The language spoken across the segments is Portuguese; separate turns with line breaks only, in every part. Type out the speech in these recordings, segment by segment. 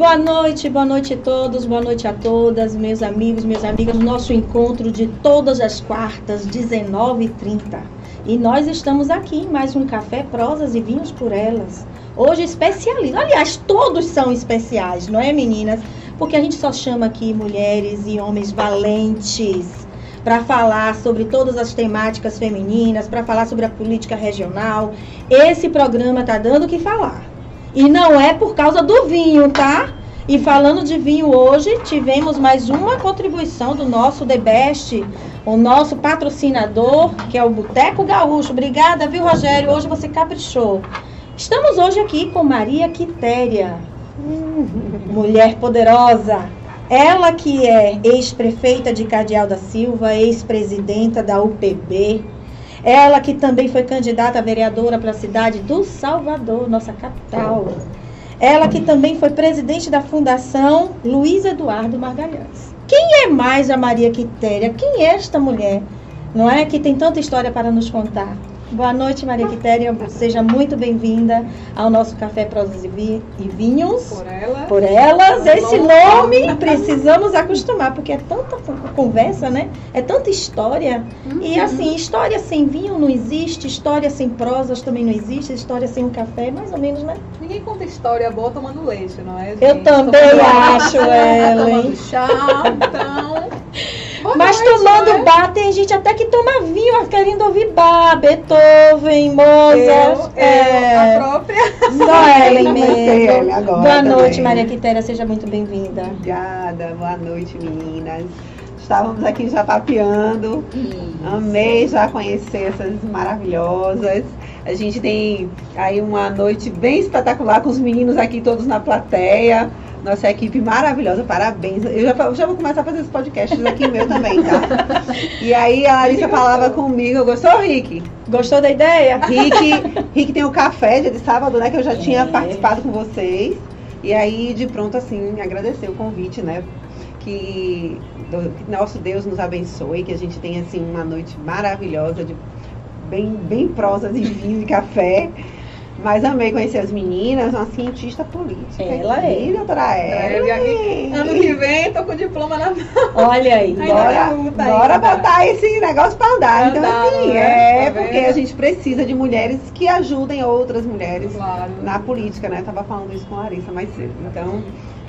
Boa noite, boa noite a todos, boa noite a todas, meus amigos, minhas amigas. Nosso encontro de todas as quartas, 19h30. E nós estamos aqui em mais um Café, Prosas e Vinhos por Elas. Hoje especialista. Aliás, todos são especiais, não é, meninas? Porque a gente só chama aqui mulheres e homens valentes para falar sobre todas as temáticas femininas, para falar sobre a política regional. Esse programa tá dando o que falar. E não é por causa do vinho, tá? E falando de vinho hoje, tivemos mais uma contribuição do nosso The Best, o nosso patrocinador, que é o Boteco Gaúcho. Obrigada, viu, Rogério? Hoje você caprichou. Estamos hoje aqui com Maria Quitéria, mulher poderosa. Ela que é ex-prefeita de Cardeal da Silva, ex-presidenta da UPB, ela que também foi candidata a vereadora para a cidade do Salvador, nossa capital. Ela que também foi presidente da Fundação Luiz Eduardo Margalhães. Quem é mais a Maria Quitéria? Quem é esta mulher? Não é que tem tanta história para nos contar? Boa noite, Maria Quitéria. Seja muito bem-vinda ao nosso Café Prosas e, Vi e Vinhos.
Por elas.
Por elas. Esse nome precisamos acostumar, porque é tanta conversa, né? É tanta história. Uhum. E assim, história sem vinho não existe, história sem prosas também não existe, história sem um café, mais ou menos, né?
Ninguém conta história boa tomando leite, não é?
Gente? Eu também acho, ela.
Tomando chá, então.
Boa Mas noite, tomando né? bar, tem gente até que toma vinho querendo ouvir bar, Beethoven, Mozart.
Eu, é... a própria.
Só Ellen mesmo. Agora boa também. noite, Maria Quitéria, seja muito bem-vinda.
Obrigada, boa noite, meninas. Estávamos aqui já papeando. Amei já conhecer essas maravilhosas. A gente tem aí uma noite bem espetacular com os meninos aqui todos na plateia. Nossa equipe maravilhosa, parabéns. Eu já, já vou começar a fazer os podcasts aqui meu também, tá? E aí a Larissa falava comigo, gostou, Rick?
Gostou da ideia?
Rick, Rick tem o café dia de sábado, né? Que eu já tinha é. participado com vocês. E aí, de pronto, assim, agradecer o convite, né? Que, que nosso Deus nos abençoe, que a gente tenha, assim, uma noite maravilhosa, de bem, bem prosas e vinho e café. Mas amei conhecer as meninas, uma cientista política.
Ela é.
Doutora
é, Ano que vem, tô com o diploma na mão.
Olha aí.
Bora, bora botar esse negócio para andar. Então, assim, né? é tá porque a gente precisa de mulheres que ajudem outras mulheres claro. na política, né? Eu tava falando isso com a Larissa mais cedo. Então,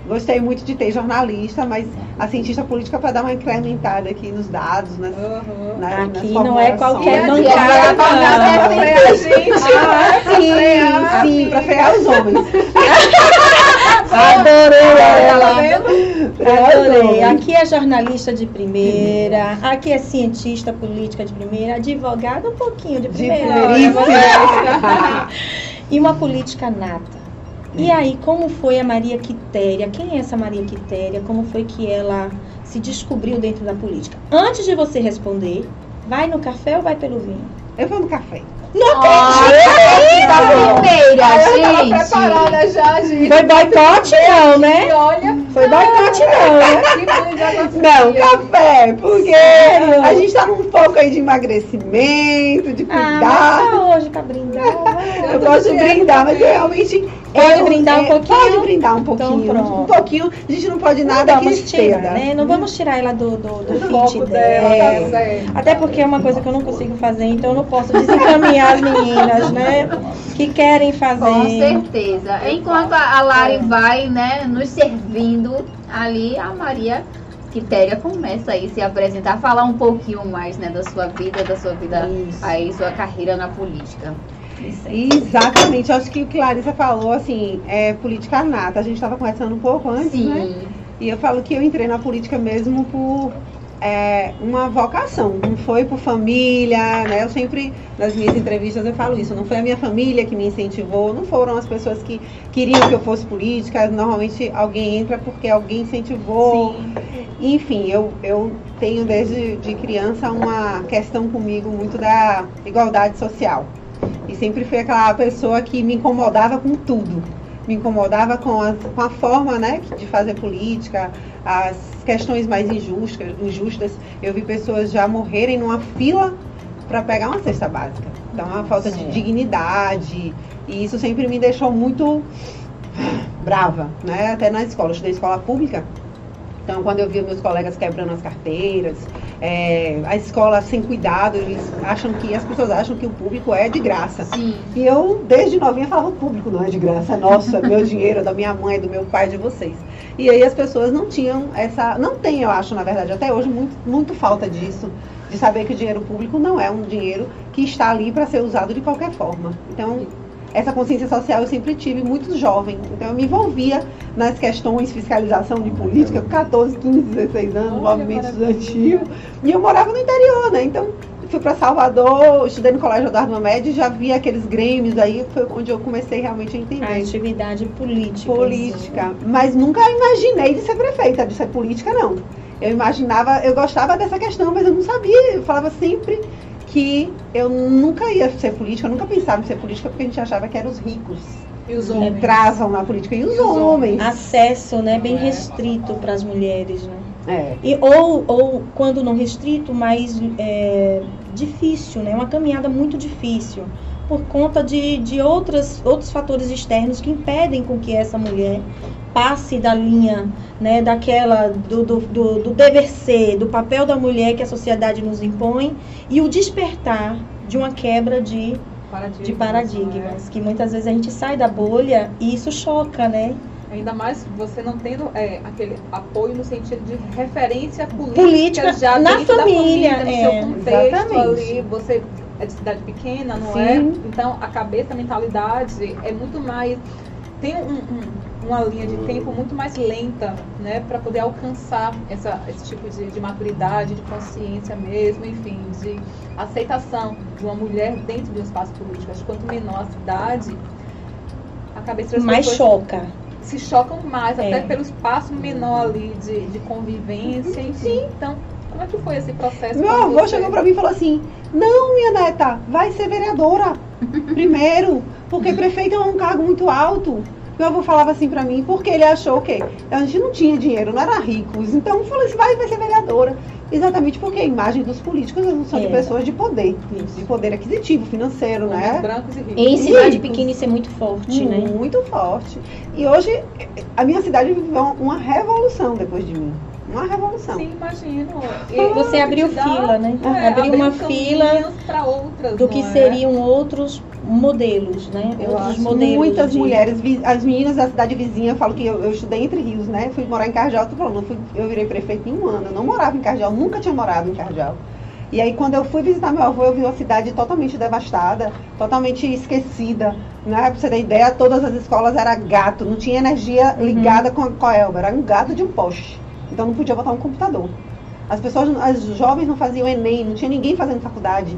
Gostei muito de ter jornalista, mas a cientista política para dar uma incrementada aqui nos dados, né?
Uhum. Na, aqui não é qualquer bancada,
não. É a gente.
Ah, sim, sim, para frear os homens.
Adorei ela. Adorei. Aqui é jornalista de primeira, aqui é cientista política de primeira, advogada um pouquinho de primeira. De e uma política nata. E aí, como foi a Maria Quitéria? Quem é essa Maria Quitéria? Como foi que ela se descobriu dentro da política? Antes de você responder, vai no café ou vai pelo vinho?
Eu vou no café.
Não acredito!
da primeira,
gente.
preparada já, gente.
Foi boicote não, né? Olha. Foi boicote não, né?
Não, café, porque Sério? a gente tá num pouco aí de emagrecimento, de cuidar. Ah,
tá hoje pra brindar.
Eu gosto de brindar, mas eu realmente
Pode eu, brindar um é, pouquinho?
Pode brindar um pouquinho. Então, um pouquinho. A gente não pode nada
não vamos tirar, né? Não vamos tirar ela do, do, do fit dela. dela. Tá Até porque é uma coisa que eu não consigo fazer, então eu não posso desencaminhar as meninas, né? Que querem fazer.
Com certeza. Enquanto a Lari vai, né, nos servindo ali, a Maria Quitéria começa aí se apresentar, falar um pouquinho mais, né, da sua vida, da sua vida Isso. aí, sua carreira na política.
Exatamente, acho que o que Larissa falou, assim, é política nata. A gente estava conversando um pouco antes,
Sim.
né? E eu falo que eu entrei na política mesmo por é, uma vocação, não foi por família, né? Eu sempre, nas minhas entrevistas, eu falo isso, não foi a minha família que me incentivou, não foram as pessoas que queriam que eu fosse política, normalmente alguém entra porque alguém incentivou. Sim. Enfim, eu, eu tenho desde de criança uma questão comigo muito da igualdade social. E sempre fui aquela pessoa que me incomodava com tudo. Me incomodava com a, com a forma né, de fazer política, as questões mais injustas, injustas. Eu vi pessoas já morrerem numa fila para pegar uma cesta básica. Então, uma falta Sim. de dignidade. E isso sempre me deixou muito brava, né? Até na escola, eu estudei escola pública. Então, quando eu via meus colegas quebrando as carteiras, é, a escola sem cuidado, eles acham que, as pessoas acham que o público é de graça.
Sim.
E eu, desde novinha, falava, o público não é de graça, nosso, é meu dinheiro, da minha mãe, do meu pai, de vocês. E aí as pessoas não tinham essa, não tem, eu acho, na verdade, até hoje, muito, muito falta disso, de saber que o dinheiro público não é um dinheiro que está ali para ser usado de qualquer forma. Então, essa consciência social eu sempre tive muito jovem. Então eu me envolvia nas questões fiscalização de política, com 14, 15, 16 anos,
Olha,
movimento estudantil. E eu morava no interior, né? Então fui para Salvador, estudei no Colégio Eduardo Mamed e já vi aqueles grêmios aí, foi onde eu comecei realmente a entender.
A atividade política.
política, mas nunca imaginei de ser prefeita, de ser política não. Eu imaginava, eu gostava dessa questão, mas eu não sabia, eu falava sempre que eu nunca ia ser política, eu nunca pensava em ser política porque a gente achava que eram os ricos
E os
que
homens?
entravam na política e os,
E os
homens.
Acesso, né, bem
é?
restrito para as mulheres, né?
É.
E, ou, ou, quando não restrito, mais é, difícil, né? Uma caminhada muito difícil, por conta de, de outras, outros fatores externos que impedem com que essa mulher passe da linha, né, daquela, do, do, do, do dever ser, do papel da mulher que a sociedade nos impõe, e o despertar de uma quebra de,
Paradigmas,
de paradigmas, que muitas vezes a gente sai da bolha e isso choca, né?
é? Ainda mais você não tendo é, aquele apoio no sentido de referência política,
Política
já
na família,
família, no
é,
seu contexto
exatamente.
ali, você é de cidade pequena, não
Sim.
é? Então a cabeça, a mentalidade é muito mais tem um- um- uma linha de tempo muito mais lenta, né, para poder alcançar essa, esse tipo de, de maturidade, de consciência mesmo, enfim, de aceitação de uma mulher dentro de um espaço político. Acho que quanto menor a cidade, a cabeça das
Mais choca.
se chocam mais,
É.
até pelo espaço menor ali de, de convivência, enfim. Então, como é que foi esse processo?
Meu avô chegou pra mim e falou assim: Não, minha neta, vai ser vereadora primeiro, porque prefeito é um cargo muito alto. Meu avô falava assim pra mim, porque ele achou o quê? A gente não tinha dinheiro, não era ricos. Então falou assim: vai, vai ser vereadora. Exatamente porque a imagem dos políticos não são de
É.
pessoas de poder,
Isso.
de poder aquisitivo, financeiro, né?
brancos e ricos.
Em cidade pequena isso é muito forte, né?
Muito forte. E hoje a minha cidade viveu uma revolução depois de mim. Uma revolução.
Sim, imagino.
Você abriu fila, né?
É,
Abriu
abriu
uma fila
outras,
do que
é?
seriam outros modelos, né?
Eu
outros modelos.
muitas
de-
mulheres, as meninas da cidade vizinha, eu falo que eu, eu estudei entre rios, né? Fui morar em Cardial, tô falando, eu, fui- eu virei prefeito em um ano. Eu não morava em Cardial, nunca tinha morado em Cardial. E aí quando eu fui visitar meu avô, eu vi uma cidade totalmente devastada, totalmente esquecida. Né? Pra você ter ideia, todas as escolas era gato, não tinha energia
Uhum.
ligada com a, com a Elba, era um gato de um poste. Então não podia botar um computador. As pessoas, as jovens não faziam Enem, não tinha ninguém fazendo faculdade.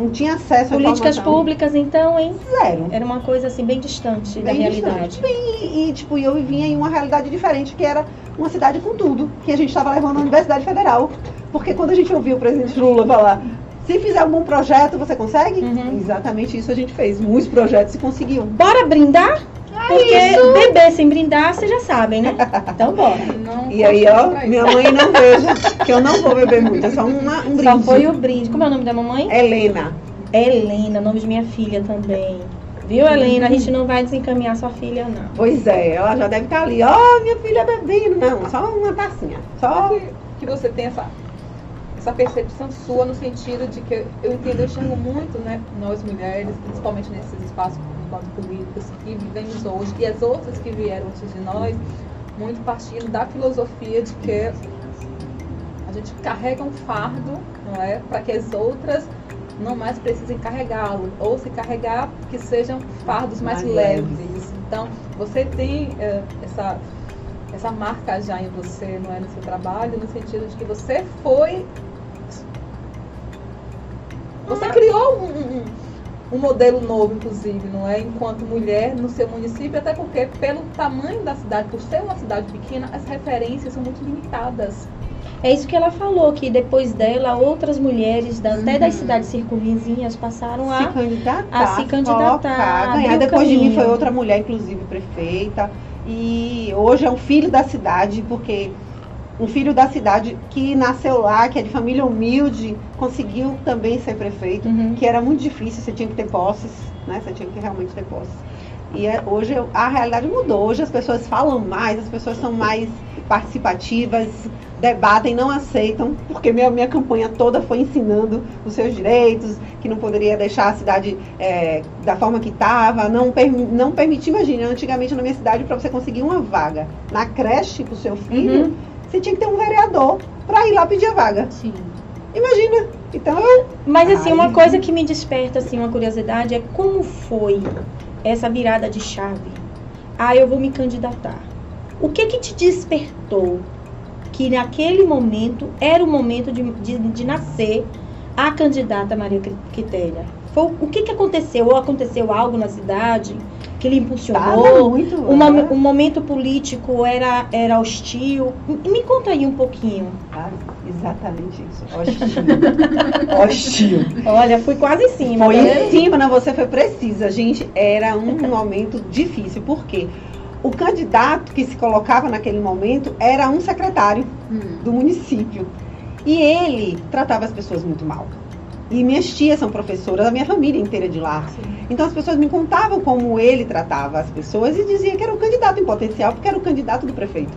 Não tinha acesso
Políticas públicas, então, hein?
Zero.
Era uma coisa assim bem distante da
Bem
realidade.
distante. E, e, tipo, eu vivia em uma realidade diferente, que era uma cidade com tudo, que a gente estava levando à Universidade Federal. Porque quando a gente ouviu o presidente Lula falar, se fizer um bom projeto, você consegue?
Uhum.
Exatamente isso a gente fez. Muitos projetos se conseguiam.
Bora brindar? Porque beber sem brindar, vocês já sabem, né? Então bora.
Não
E aí, ó, minha
isso.
mãe não veja que eu não vou beber muito, é só uma, um brinde.
Só foi o brinde. Como é o nome da mamãe?
Helena.
Helena, nome de minha filha também. Viu, Helena? A gente não vai desencaminhar sua filha, não.
Pois é, ela já deve estar ali. Ó, minha filha bebendo. Não, só uma tacinha. Só.
que, que você tem essa, essa percepção sua no sentido de que eu entendo, eu enxergo muito, né, nós mulheres, principalmente nesses espaços enquanto políticos que vivemos hoje, e as outras que vieram antes de nós, muito partindo da filosofia de que a gente carrega um fardo, não é, para que as outras não mais precisem carregá-lo, ou se carregar, que sejam fardos mais,
Mais
leves.
leves.
Então, você tem eh, essa essa marca já em você, não é, no seu trabalho, no sentido de que você foi. Você criou um, um- um modelo novo, inclusive, não é? Enquanto mulher no seu município, até porque, pelo tamanho da cidade, por ser uma cidade pequena, as referências são muito limitadas.
É isso que ela falou, que depois dela, outras mulheres, da- até das
Uhum.
cidades circunvizinhas, passaram
se
a.
candidatar,
a se candidatar,
colocar, ganhar. Depois de mim
caminho.
foi outra mulher, inclusive prefeita. E hoje é um filho da cidade, porque um filho da cidade que nasceu lá, que é de família humilde, conseguiu também ser prefeito,
Uhum.
que era muito difícil, você tinha que ter posses, né? Você tinha que realmente ter posses. E é- hoje a realidade mudou. Hoje as pessoas falam mais, as pessoas são mais participativas, debatem, não aceitam, porque minha, minha campanha toda foi ensinando os seus direitos, que não poderia deixar a cidade é, da forma que estava, não, permi- não permitir, imagina, antigamente na minha cidade, para você conseguir uma vaga na creche para o seu filho,
Uhum.
Você tinha que ter um vereador para ir lá pedir a vaga.
Sim.
Imagina. Então eu
Mas assim,
Ai.
uma coisa que me desperta assim uma curiosidade é como foi essa virada de chave? Ah, eu vou me candidatar. O que que te despertou que naquele momento era o momento de, de, de nascer a candidata Maria Quitéria? Foi, o que que aconteceu? Ou aconteceu algo na cidade que lhe impulsionou?
muito.
Uma,
né?
o momento político era, era hostil? Me me conta aí um pouquinho.
Ah, exatamente isso. Hostil. Hostil.
Olha, fui quase em cima.
Foi
tá
em cima, não, você foi precisa. Gente, era um momento difícil. Por quê? O candidato que se colocava naquele momento era um secretário
Hum.
do município. E ele tratava as pessoas muito mal. E minhas tias são professoras, a minha família inteira de lá. Então as pessoas me contavam como ele tratava as pessoas e dizia que era um candidato em potencial, porque era o candidato do prefeito.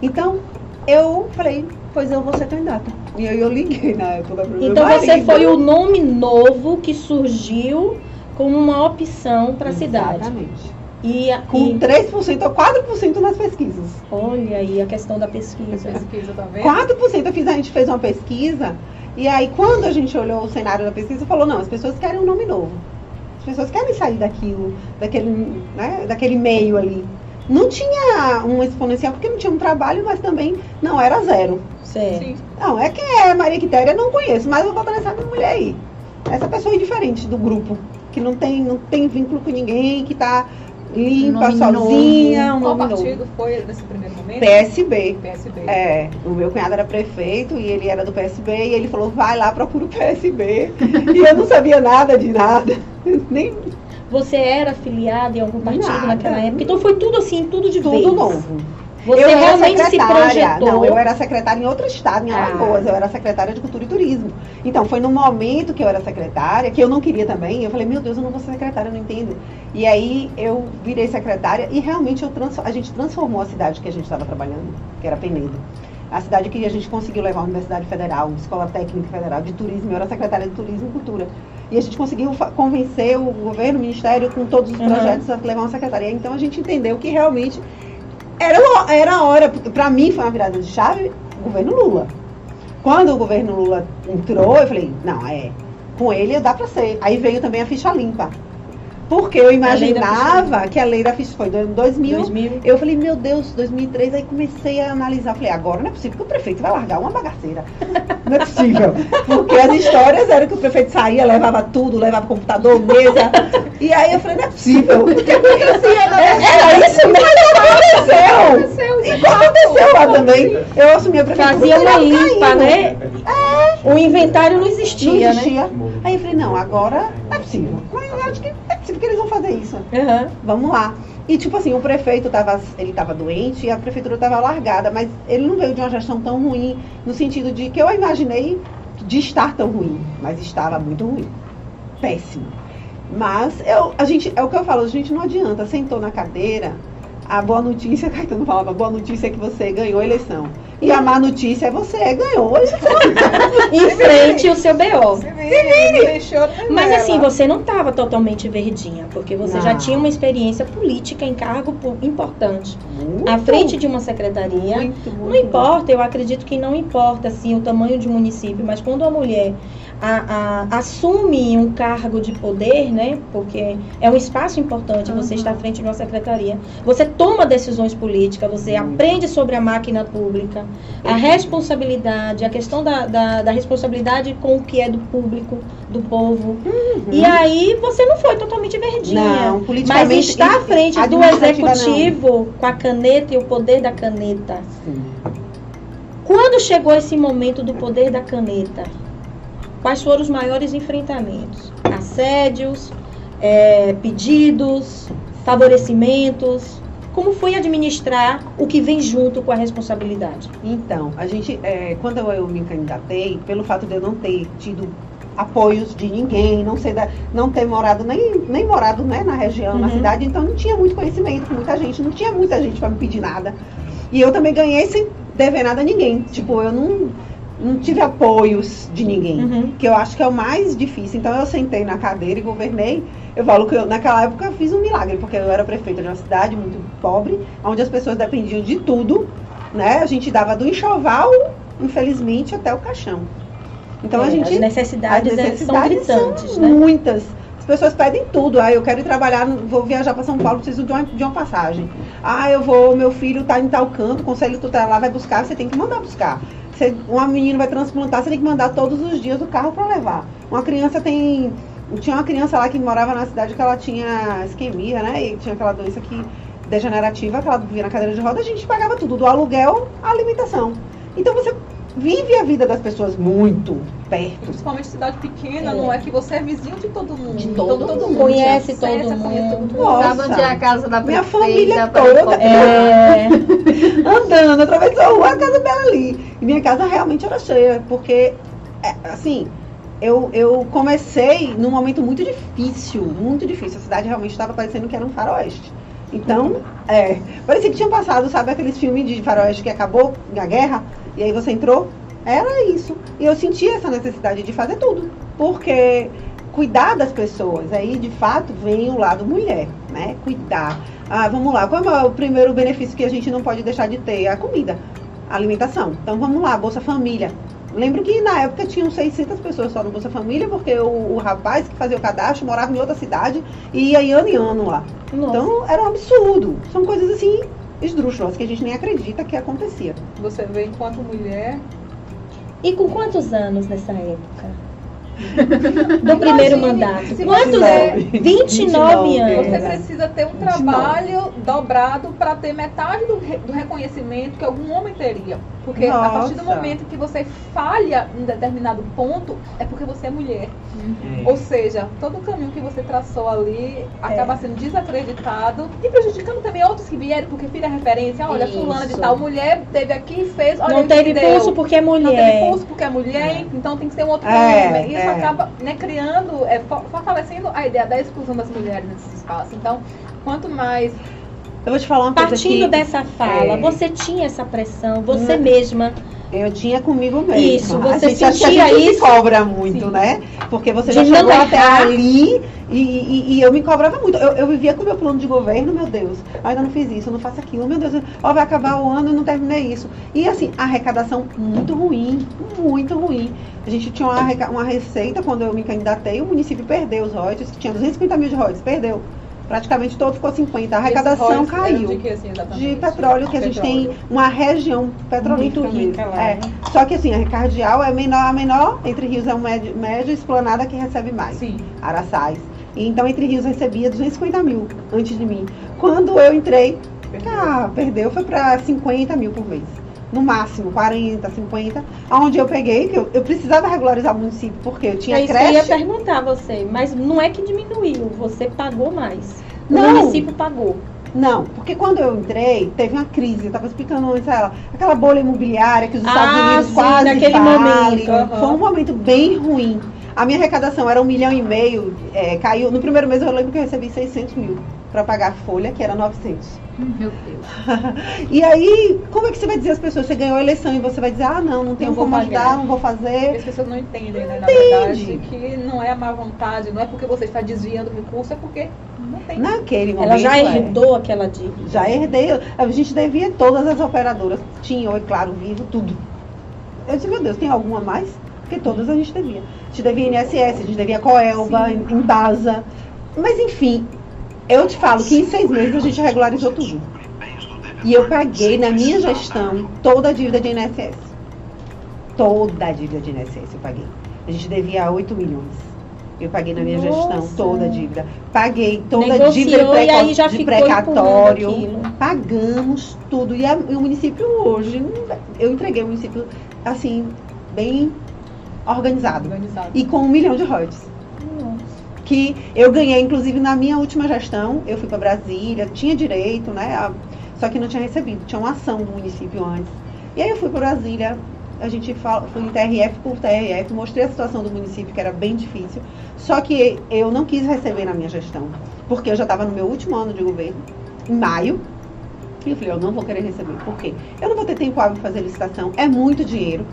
Então, eu falei, pois eu vou ser candidata. E aí eu liguei na época pro meu
Então você foi o nome novo que surgiu como uma opção para a cidade.
Exatamente.
E, a-
Com
e
3% ou 4% nas pesquisas.
olha aí a questão da pesquisa.
Pesquisa, tá vendo?
4% eu fiz, a gente fez uma pesquisa, e aí quando a gente olhou o cenário da pesquisa, falou, não, as pessoas querem um nome novo. As pessoas querem sair daquilo, daquele, né, daquele meio ali. Não tinha um exponencial, porque não tinha um trabalho, mas também não era zero.
Sim.
Não, é que é Maria Quitéria, não conheço, mas vou botar nessa mulher aí. Essa pessoa é diferente do grupo, que não tem, não tem vínculo com ninguém, que tá limpa, sozinha, um
Qual
nome novo.
partido foi nesse primeiro momento?
PSB.
PSB.
É, o meu cunhado era prefeito e ele era do PSB e ele falou, vai lá, procura o PSB. e eu não sabia nada de nada. Nem
Você era afiliada em algum partido
Nada.
naquela época? Então foi tudo assim, tudo de vez.
tudo novo.
Você
eu era
realmente se
secretária.
projetou.
Não, eu era secretária em outro estado, em
Ah.
Alagoas. Eu era secretária de Cultura e Turismo. Então, foi no momento que eu era secretária, que eu não queria também. Eu falei, meu Deus, eu não vou ser secretária, eu não entendo. E aí eu virei secretária e realmente eu a gente transformou a cidade que a gente estava trabalhando, que era Penedo. A cidade que a gente conseguiu levar a Universidade Federal, Escola Técnica Federal de Turismo, eu era secretária de Turismo e Cultura. E a gente conseguiu convencer o governo, o ministério, com todos os
Uhum.
projetos, a levar uma secretaria. Então a gente entendeu que realmente era, era hora, para mim foi uma virada de chave, governo Lula. Quando o governo Lula entrou, eu falei, não, é, com ele dá para ser. Aí veio também a ficha limpa. Porque eu imaginava que a lei da ficha foi em 2000.
2000.
Eu falei, meu Deus, 2003, aí comecei a analisar. Falei, agora não é possível que o prefeito vai largar uma bagaceira. Não é possível. Porque as histórias eram que o prefeito saía, levava tudo, levava computador, mesa. E aí eu falei, não é possível. O que acontecia? né? Era isso mesmo que aconteceu. E aconteceu lá também. Eu assumi a prefeitura.
Fazia uma limpa, né? O inventário não existia,
Não
né?
existia. Aí eu falei, não, agora não é possível. Mas eu acho que é que eles vão fazer isso.
Aham.
Vamos lá. E tipo assim, o prefeito tava, ele estava doente e a prefeitura estava largada, mas ele não veio de uma gestão tão ruim, no sentido de que eu imaginei de estar tão ruim, mas estava muito ruim. Péssimo. Mas eu, a gente, é o que eu falo, a gente não adianta, sentou na cadeira, a boa notícia, Caetano falava, a boa notícia é que você ganhou a eleição. E a má notícia é você ganhou a eleição.
Enfrente o seu BO.
Se vire, choro nem
Mas assim, você não estava totalmente verdinha, porque você já
Não.
tinha uma experiência política em cargo importante. À
Muito,
frente de uma secretaria.
muito, muito,
Não importa, eu acredito que não importa assim, o tamanho de um município, mas quando a mulher a- a- assume um cargo de poder, né? Porque é um espaço importante você
Uhum.
estar à frente de uma secretaria. Você toma decisões políticas, você
Muito.
aprende sobre a máquina pública, a responsabilidade, a questão da, da, da responsabilidade com o que é do público, do povo.
Uhum.
E aí você não foi totalmente verdinha.
Não,
Mas está à frente do
administrativa, não.
executivo com a caneta e o poder da caneta.
Sim.
Quando chegou esse momento do poder da caneta, quais foram os maiores enfrentamentos? Assédios, eh, pedidos, favorecimentos. Como foi administrar o que vem junto com a responsabilidade?
Então, a gente, é, quando eu, me candidatei, pelo fato de eu não ter tido apoios de ninguém, não, ser da, não ter morado, nem, nem morado né, na região, na
Uhum.
cidade, então não tinha muito conhecimento com muita gente, não tinha muita gente para me pedir nada. E eu também ganhei sem dever nada a ninguém. Tipo, eu não, não tive apoios de ninguém
Uhum.
que eu acho que é o mais difícil. Então eu sentei na cadeira e governei. Eu falo que eu, naquela época eu fiz um milagre, porque eu era prefeita de uma cidade muito pobre, onde as pessoas dependiam de tudo, né? A gente dava do enxoval, infelizmente, até o caixão. Então
É,
a gente
as necessidades,
as
é-
necessidades
são
são
né?
muitas. As pessoas pedem tudo. Ah, eu quero ir trabalhar, vou viajar para São Paulo, preciso de uma, de uma passagem. Ah, eu vou, meu filho está em tal canto, o conselho tutelar vai buscar, você tem que mandar buscar. Você, uma menina vai transplantar, você tem que mandar todos os dias o carro para levar. Uma criança tem. Tinha uma criança lá que morava na cidade que ela tinha isquemia, né? E tinha aquela doença que degenerativa, que ela vivia na cadeira de roda, a gente pagava tudo, do aluguel à alimentação. Então você vive a vida das pessoas muito perto.
Principalmente cidade pequena,
É.
não é que você é vizinho de todo mundo.
De
Então,
todo
todo
mundo.
mundo
Conhece todo
acessa, conhece todo
mundo.
mundo.
Nossa.
Sabe onde é a casa da
Minha família toda.
É,
andando, atravessou a rua, a casa dela ali. E minha casa realmente era cheia, porque, é, assim, eu, eu comecei num momento muito difícil, muito difícil. A cidade realmente estava parecendo que era um faroeste. Então, é, parecia que tinha passado, sabe, aqueles filmes de faroeste que acabou na guerra, e aí você entrou? Era isso. E eu senti essa necessidade de fazer tudo, porque cuidar das pessoas, aí de fato vem o lado mulher, né? Cuidar. Ah, vamos lá, qual é o primeiro benefício que a gente não pode deixar de ter? A comida, a alimentação. Então vamos lá, Bolsa Família. Lembro que na época tinham 600 pessoas só no Bolsa Família, porque o, o rapaz que fazia o cadastro morava em outra cidade e ia ano em ano lá.
nossa.
Então era um absurdo. São coisas assim esdrúxulas que a gente nem acredita que acontecia.
Você vê enquanto mulher.
E com quantos anos nessa época? Do primeiro mandato. Quantos?
você-
29
29
anos.
Você precisa ter um
29.
trabalho dobrado para ter metade do, re- do reconhecimento que algum homem teria. Porque a partir do
Nossa.
momento que você falha em determinado ponto, é porque você é mulher.
Uhum.
Ou seja, todo o caminho que você traçou ali
É.
acaba sendo desacreditado e prejudicando também outros que vieram, porque filha é referência. Olha, fulana de
Isso.
tal mulher teve aqui e fez. Olha
Não teve
deu.
pulso porque é
Não teve
mulher.
pulso porque é mulher, então tem que ser um outro
É,
caminho. Isso
é.
acaba né, criando, é, fo- fortalecendo a ideia da exclusão das mulheres nesse espaço. Então, quanto mais
Eu vou te falar uma coisa
Partindo dessa fala,
é.
você tinha essa pressão, você
Não.
mesma.
eu tinha comigo mesma.
Isso, você
a gente, que a
sentia
gente se
isso?
cobra muito,
Sim.
né? Porque você já chegou até ali e, e- e eu me cobrava muito. Eu, eu vivia com o meu plano de governo, meu Deus. Eu ainda não fiz isso, eu não faço aquilo, meu Deus. Ó, vai acabar o ano e não terminei isso. E assim, arrecadação muito ruim, muito ruim. A gente tinha uma, uma receita quando eu me candidatei, o município perdeu os royalties, que tinha 250 mil de royalties, perdeu. Praticamente todo ficou 50. A arrecadação caiu.
De, que, assim?
De petróleo, que a gente tem
Petróleo.
uma região petrolífera
Muito rica lá,
É.
né?
Só que assim, a Cardeal é menor, a menor, entre rios é um médio, médio esplanada que recebe mais.
Sim.
Araçais. E então entre rios recebia 250 mil antes de mim. Quando eu entrei, ah, perdeu, foi para 50 mil por mês. No máximo, 40, 50. Onde eu peguei, que eu, eu precisava regularizar o município, porque eu tinha
é isso que eu ia
creche.
perguntar a você, mas não é que diminuiu, você pagou mais. O
Não.
município pagou.
Não, porque quando eu entrei, teve uma crise, eu tava explicando antes a ela, aquela bolha imobiliária que os
Ah,
Estados Unidos
sim,
quase
naquele
vale.
momento.
Aham.
Foi um momento bem ruim. A minha arrecadação era um milhão e meio, é, caiu. No primeiro mês eu lembro que eu recebi 600 mil para pagar a folha, que era 900.
Meu Deus.
E aí, como é que você vai dizer às pessoas, você ganhou a eleição e você vai dizer, ah, não, não tenho
Não
como
pagar.
ajudar, não vou fazer.
as pessoas não entendem, né? Na
Entende.
verdade, que não é a má vontade, não é porque você está desviando recurso, é porque não tem.
Naquele momento.
Ela já
é.
herdou aquela dívida.
Já herdei. A gente devia todas as operadoras. Tinham, é claro, vivo, tudo. Eu disse, meu Deus, tem alguma a mais? Porque todas a gente devia. A gente devia INSS, a gente devia Coelba, Embasa. Mas enfim, eu te falo que em seis meses a gente regularizou tudo. E eu paguei na minha gestão toda a dívida de INSS. Toda a dívida de INSS eu paguei. A gente devia 8 milhões. Eu paguei na minha gestão
Nossa.
toda a dívida. Paguei toda a
Negociou
dívida de,
e
preco-
aí já
de
ficou
precatório. Pagamos tudo. E, a- e o município hoje, eu entreguei o município assim, bem organizado.
Organizado.
E com um milhão de royalties. Que eu ganhei, inclusive, na minha última gestão. Eu fui para Brasília, tinha direito, né? a- só que não tinha recebido. Tinha uma ação do município antes. E aí eu fui para Brasília, a gente fala, fui em TRF por TRF, mostrei a situação do município, que era bem difícil. Só que eu não quis receber na minha gestão, porque eu já estava no meu último ano de governo, em maio. E eu falei, eu não vou querer receber. Por quê? Eu não vou ter tempo hábil de fazer licitação, é muito dinheiro.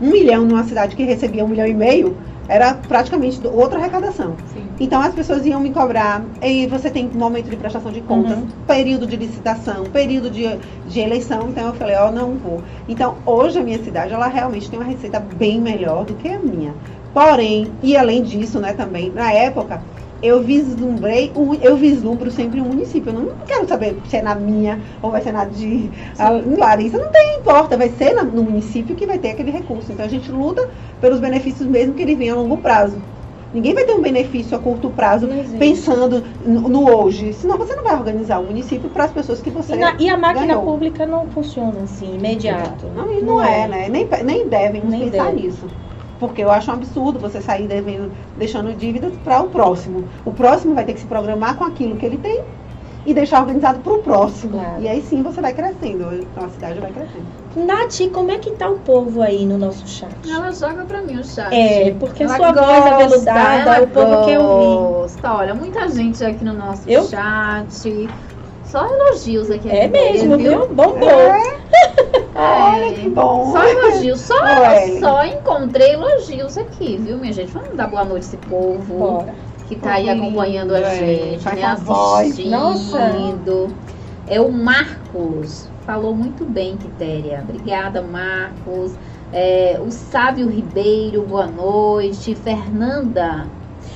Um milhão numa cidade que recebia um milhão e meio, era praticamente outra arrecadação.
Sim.
Então as pessoas iam me cobrar, e você tem momento de prestação de contas,
Uhum.
período de licitação, período de, de eleição, então eu falei, ó, não vou. Então hoje a minha cidade, ela realmente tem uma receita bem melhor do que a minha. Porém, e além disso, né, também, na época, eu vislumbrei, um- eu vislumbro sempre um município. Eu não quero saber se é na minha ou vai ser na de a, Larissa, não tem importa, vai ser na- no município que vai ter aquele recurso. Então a gente luta pelos benefícios mesmo que ele venha a longo prazo. Ninguém vai ter um benefício a curto prazo
Não
pensando no, no hoje. Senão você não vai organizar o município para as pessoas que você.
E, na- e a máquina
ganhou.
pública não funciona assim, imediato.
Não, e não, é, né? Nem, nem devem
Nem
pensar
deve.
nisso. Porque eu acho um absurdo você sair devendo, deixando dívidas para o próximo. O próximo vai ter que se programar com aquilo que ele tem e deixar organizado para o próximo.
Claro.
E aí sim você vai crescendo. Então a cidade vai crescendo.
Nath, como é que tá o povo aí no nosso chat?
Ela joga pra mim o chat.
É, porque a
Ela
sua voz
gosta,
aveludada,
ela
o povo quer ouvir.
gosta. Olha, muita gente aqui no nosso
Eu?
chat. Só elogios aqui.
É mesmo, viu? Bombou.
É,
É.
Olha que bom.
Só elogios, só,
Olha.
só encontrei elogios aqui, viu, minha gente? Vamos dar boa noite a esse povo
Bora.
que tá aí acompanhando a
é.
gente,
Faz
né?
a.
Assistindo. É o Marcos. Falou muito bem, Quitéria. Obrigada, Marcos. É, o Sávio Ribeiro, boa noite. Fernanda.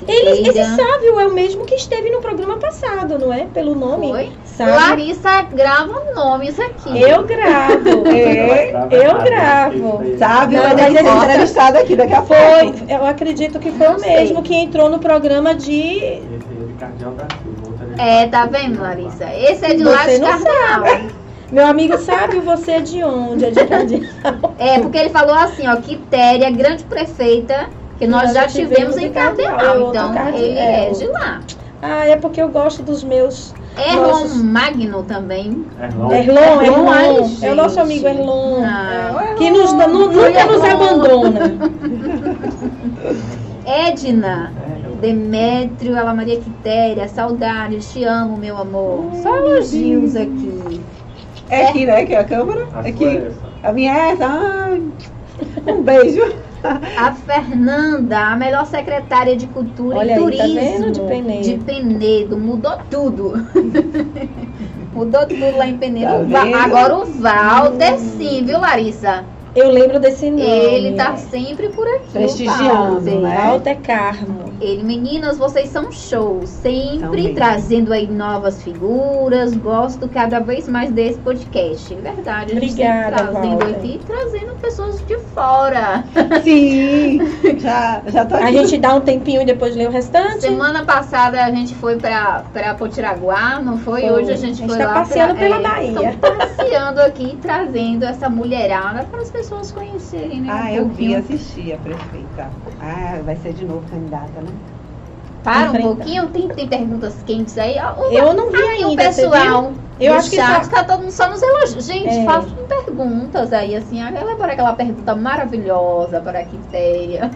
Ele, esse. Sávio é o mesmo que esteve no programa passado, não é? Pelo nome.
Foi? Larissa grava nomes aqui.
Eu gravo.
É,
eu gravo.
Sabe,
Não,
vai ter
mas
que ser
ele-
entrevistado aqui daqui a pouco.
Foi, eu acredito que foi
Não
o
sei.
mesmo que entrou no programa de.
É cardeal
É, tá vendo, Larissa? Esse é de
Você
lá de Cardeal.
Meu amigo Sávio, você é de onde? É de Cardial.
É, porque ele falou assim, ó, Quitéria, grande prefeita, que nós
Nós
já
tivemos
tivemos em
Cardeal, é
Cardeal. Então,
Cardeal.
ele é de lá.
Ah, é porque eu gosto dos meus.
Erlon
Nossos-
Magno também.
Erlon.
Erlon,
Erlon, ai,
Erlon. É o nosso amigo Erlon.
Ah.
Que nos, nunca nos
Erlon.
abandona.
Edna,
É,
Demétrio, Ela Maria Quitéria, saudades, te amo, meu amor. Só elogios aqui.
É aqui, né? Que é a câmera.
A
Aqui.
é.
A minha é essa. Ai. Um beijo.
A Fernanda, a melhor secretária de Cultura
Olha
e
aí, tá
Turismo
vendo? De Penedo.
de Penedo. Mudou tudo. Mudou tudo lá em Penedo.
Tá
O? Agora o Walter, sim, viu, Larissa?
Eu lembro desse nome.
Ele tá sempre por aqui. o
Prestigiando,
Walter.
né?
Walter Carmo.
Ele, meninas, vocês são shows, sempre
Também.
trazendo aí novas figuras. Gosto cada vez mais desse podcast. Verdade, a gente
Obrigada,
trazendo
Walter.
aqui, trazendo pessoas de fora.
Sim. Já, já tô aqui.
A gente dá um tempinho e depois lê o restante.
Semana passada a gente foi pra, pra Potiraguá, não foi?
Foi.
Hoje a gente
A gente
foi
tá
lá
passeando
pra,
pela
é,
Bahia.
Passeando aqui, trazendo essa mulherada para as pessoas conhecerem, né?
Ah,
um
eu vi,
pouquinho.
assisti a prefeita. Ah, vai ser de novo candidata, né?
Para um
Enfrentar.
pouquinho, tem, tem perguntas quentes aí. o-
Eu não vi
aí o
ainda, você
pessoal
Eu acho que
chat
só-
tá todo mundo só nos elogios. Gente,
É.
façam perguntas aí, assim. Elabora aquela pergunta maravilhosa para a Quitéria.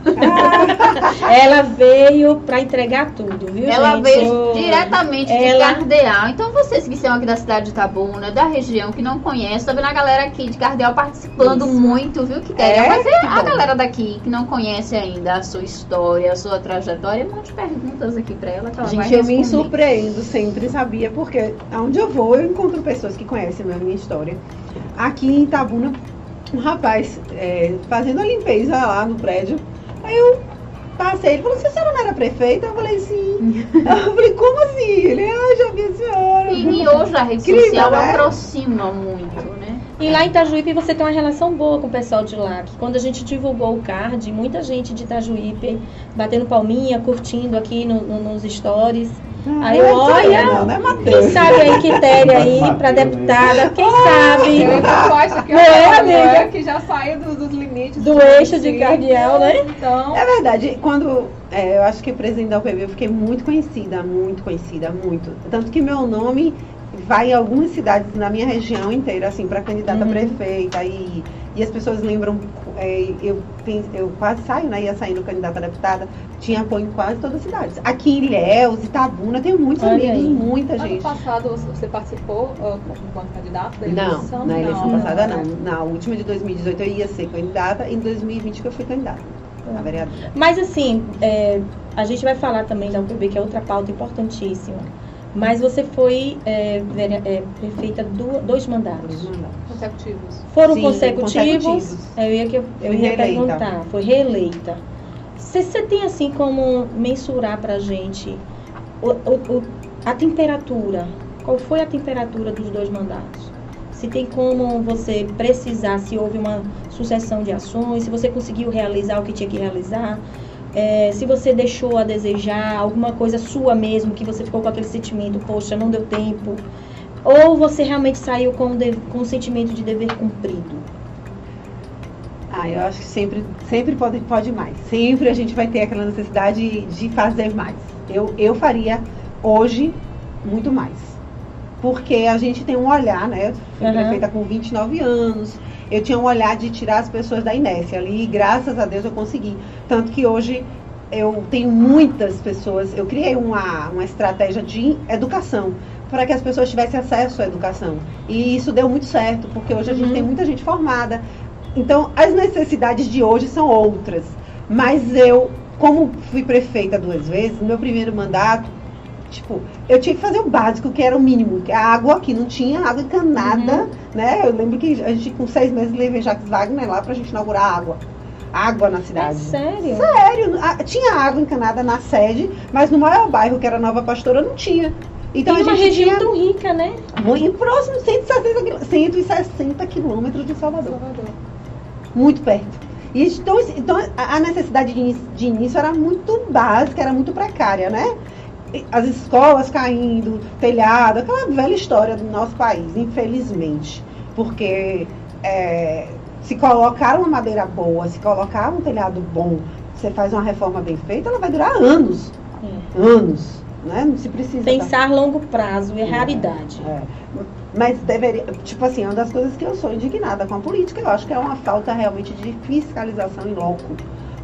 Ela veio pra entregar tudo, viu,
Ela
gente?
veio diretamente de
Ela-
Cardeal. Então vocês que são aqui da cidade de Itabuna, da região, que não conhecem, tá vendo a galera aqui de Cardeal participando
Isso.
muito, viu, Quitéria?
É?
Mas é a galera daqui que não conhece ainda a sua história, a sua trajetória, um monte de perguntas aqui pra ela que ela
Gente, eu me surpreendo sempre, sabia? Porque aonde eu vou, eu encontro pessoas que conhecem a minha história. Aqui em Itabuna, um rapaz é, fazendo a limpeza lá no prédio. Aí eu passei, ele falou, "Se a senhora não era prefeita? Eu falei, sim. eu falei, como assim? Ele, ah, já vi a senhora.
E, e hoje a rede
Incrível,
social
né?
aproxima muito, né?
E lá em Itajuípe você tem uma relação boa com o pessoal de lá. Que quando a gente divulgou o card, muita gente de Itajuípe batendo palminha, curtindo aqui no- no- nos stories.
Ah,
Aí
é
eu,
isso aí,
olha,
não, não é
Quem sabe aí Quitéria aí pra
né?
deputada, quem
Eu
sabe
aposto que
Não é,
é
amiga?
que já saiu dos, dos limites.
do eixo de cardeal, né?
Então,
É verdade, quando é, eu acho que presidente da UPB eu fiquei muito conhecida, muito conhecida, muito. Tanto que meu nome vai em algumas cidades na minha região inteira, assim, para candidata a
Uhum.
prefeita e, e as pessoas lembram é, eu, eu quase saio, né? Ia saindo candidata a deputada, tinha apoio em quase todas as cidades. Aqui em Ilhéus, Itabuna, tem muitos
Olha
amigos,
aí.
muita
Ano
gente.
passado você você participou ah, enquanto candidato da
Não,
eleição?
na eleição
Não,
passada
né?
não. Na última de 2018 eu ia ser candidata, em 2020 que eu fui candidata a vereadora.
Mas assim, é, a gente vai falar também da UPB, que é outra pauta importantíssima. Mas você foi é, vere- é, prefeita do, dois mandatos.
Consecutivos.
Foram
Sim,
consecutivos?
consecutivos.
É, Eu ia, eu, ia perguntar. Foi reeleita. Você você tem assim como mensurar pra gente o- o- o- a temperatura? Qual foi a temperatura dos dois mandatos? Se tem como você precisar, se houve uma sucessão de ações, se você conseguiu realizar o que tinha que realizar, é, se você deixou a desejar alguma coisa sua mesmo, que você ficou com aquele sentimento, poxa, não deu tempo, ou você realmente saiu com, o de- com o sentimento de dever cumprido?
Ah, eu acho que sempre, sempre pode, pode mais. Sempre a gente vai ter aquela necessidade de fazer mais. Eu, eu faria hoje muito mais. Porque a gente tem um olhar, né? Eu fui
Aham.
prefeita com 29 anos. Eu tinha um olhar de tirar as pessoas da inércia ali. E graças a Deus eu consegui. Tanto que hoje eu tenho muitas pessoas. Eu criei uma, uma estratégia de educação para que as pessoas tivessem acesso à educação. E isso deu muito certo, porque hoje a gente
Uhum.
tem muita gente formada. Então, as necessidades de hoje são outras. Mas eu, como fui prefeita duas vezes, no meu primeiro mandato, tipo, eu tinha que fazer o básico, que era o mínimo. que A água aqui não tinha água encanada, né? Eu lembro que a gente, com seis meses, levei Jacques Wagner lá pra gente inaugurar água. Água na
É
cidade.
sério?
Sério, a- tinha água encanada na sede, mas no maior bairro, que era Nova Pastora, não tinha. Então
e
a
uma
gente
região
tinha
tão rica, né?
muito próximo, 160, quil- 160 quilômetros de Salvador
Salvador.
muito perto. E então, então a a necessidade de de início era muito básica, era muito precária, né? As escolas caindo, telhado, aquela velha história do nosso país, infelizmente. Porque é, se colocar uma madeira boa, se colocar um telhado bom, você faz uma reforma bem feita, ela vai durar anos. Anos. Né? Não se precisa.
Pensar a longo prazo é raridade.
É. Mas deveria, tipo assim, é uma das coisas que eu sou indignada com a política, eu acho que é uma falta realmente de fiscalização em loco.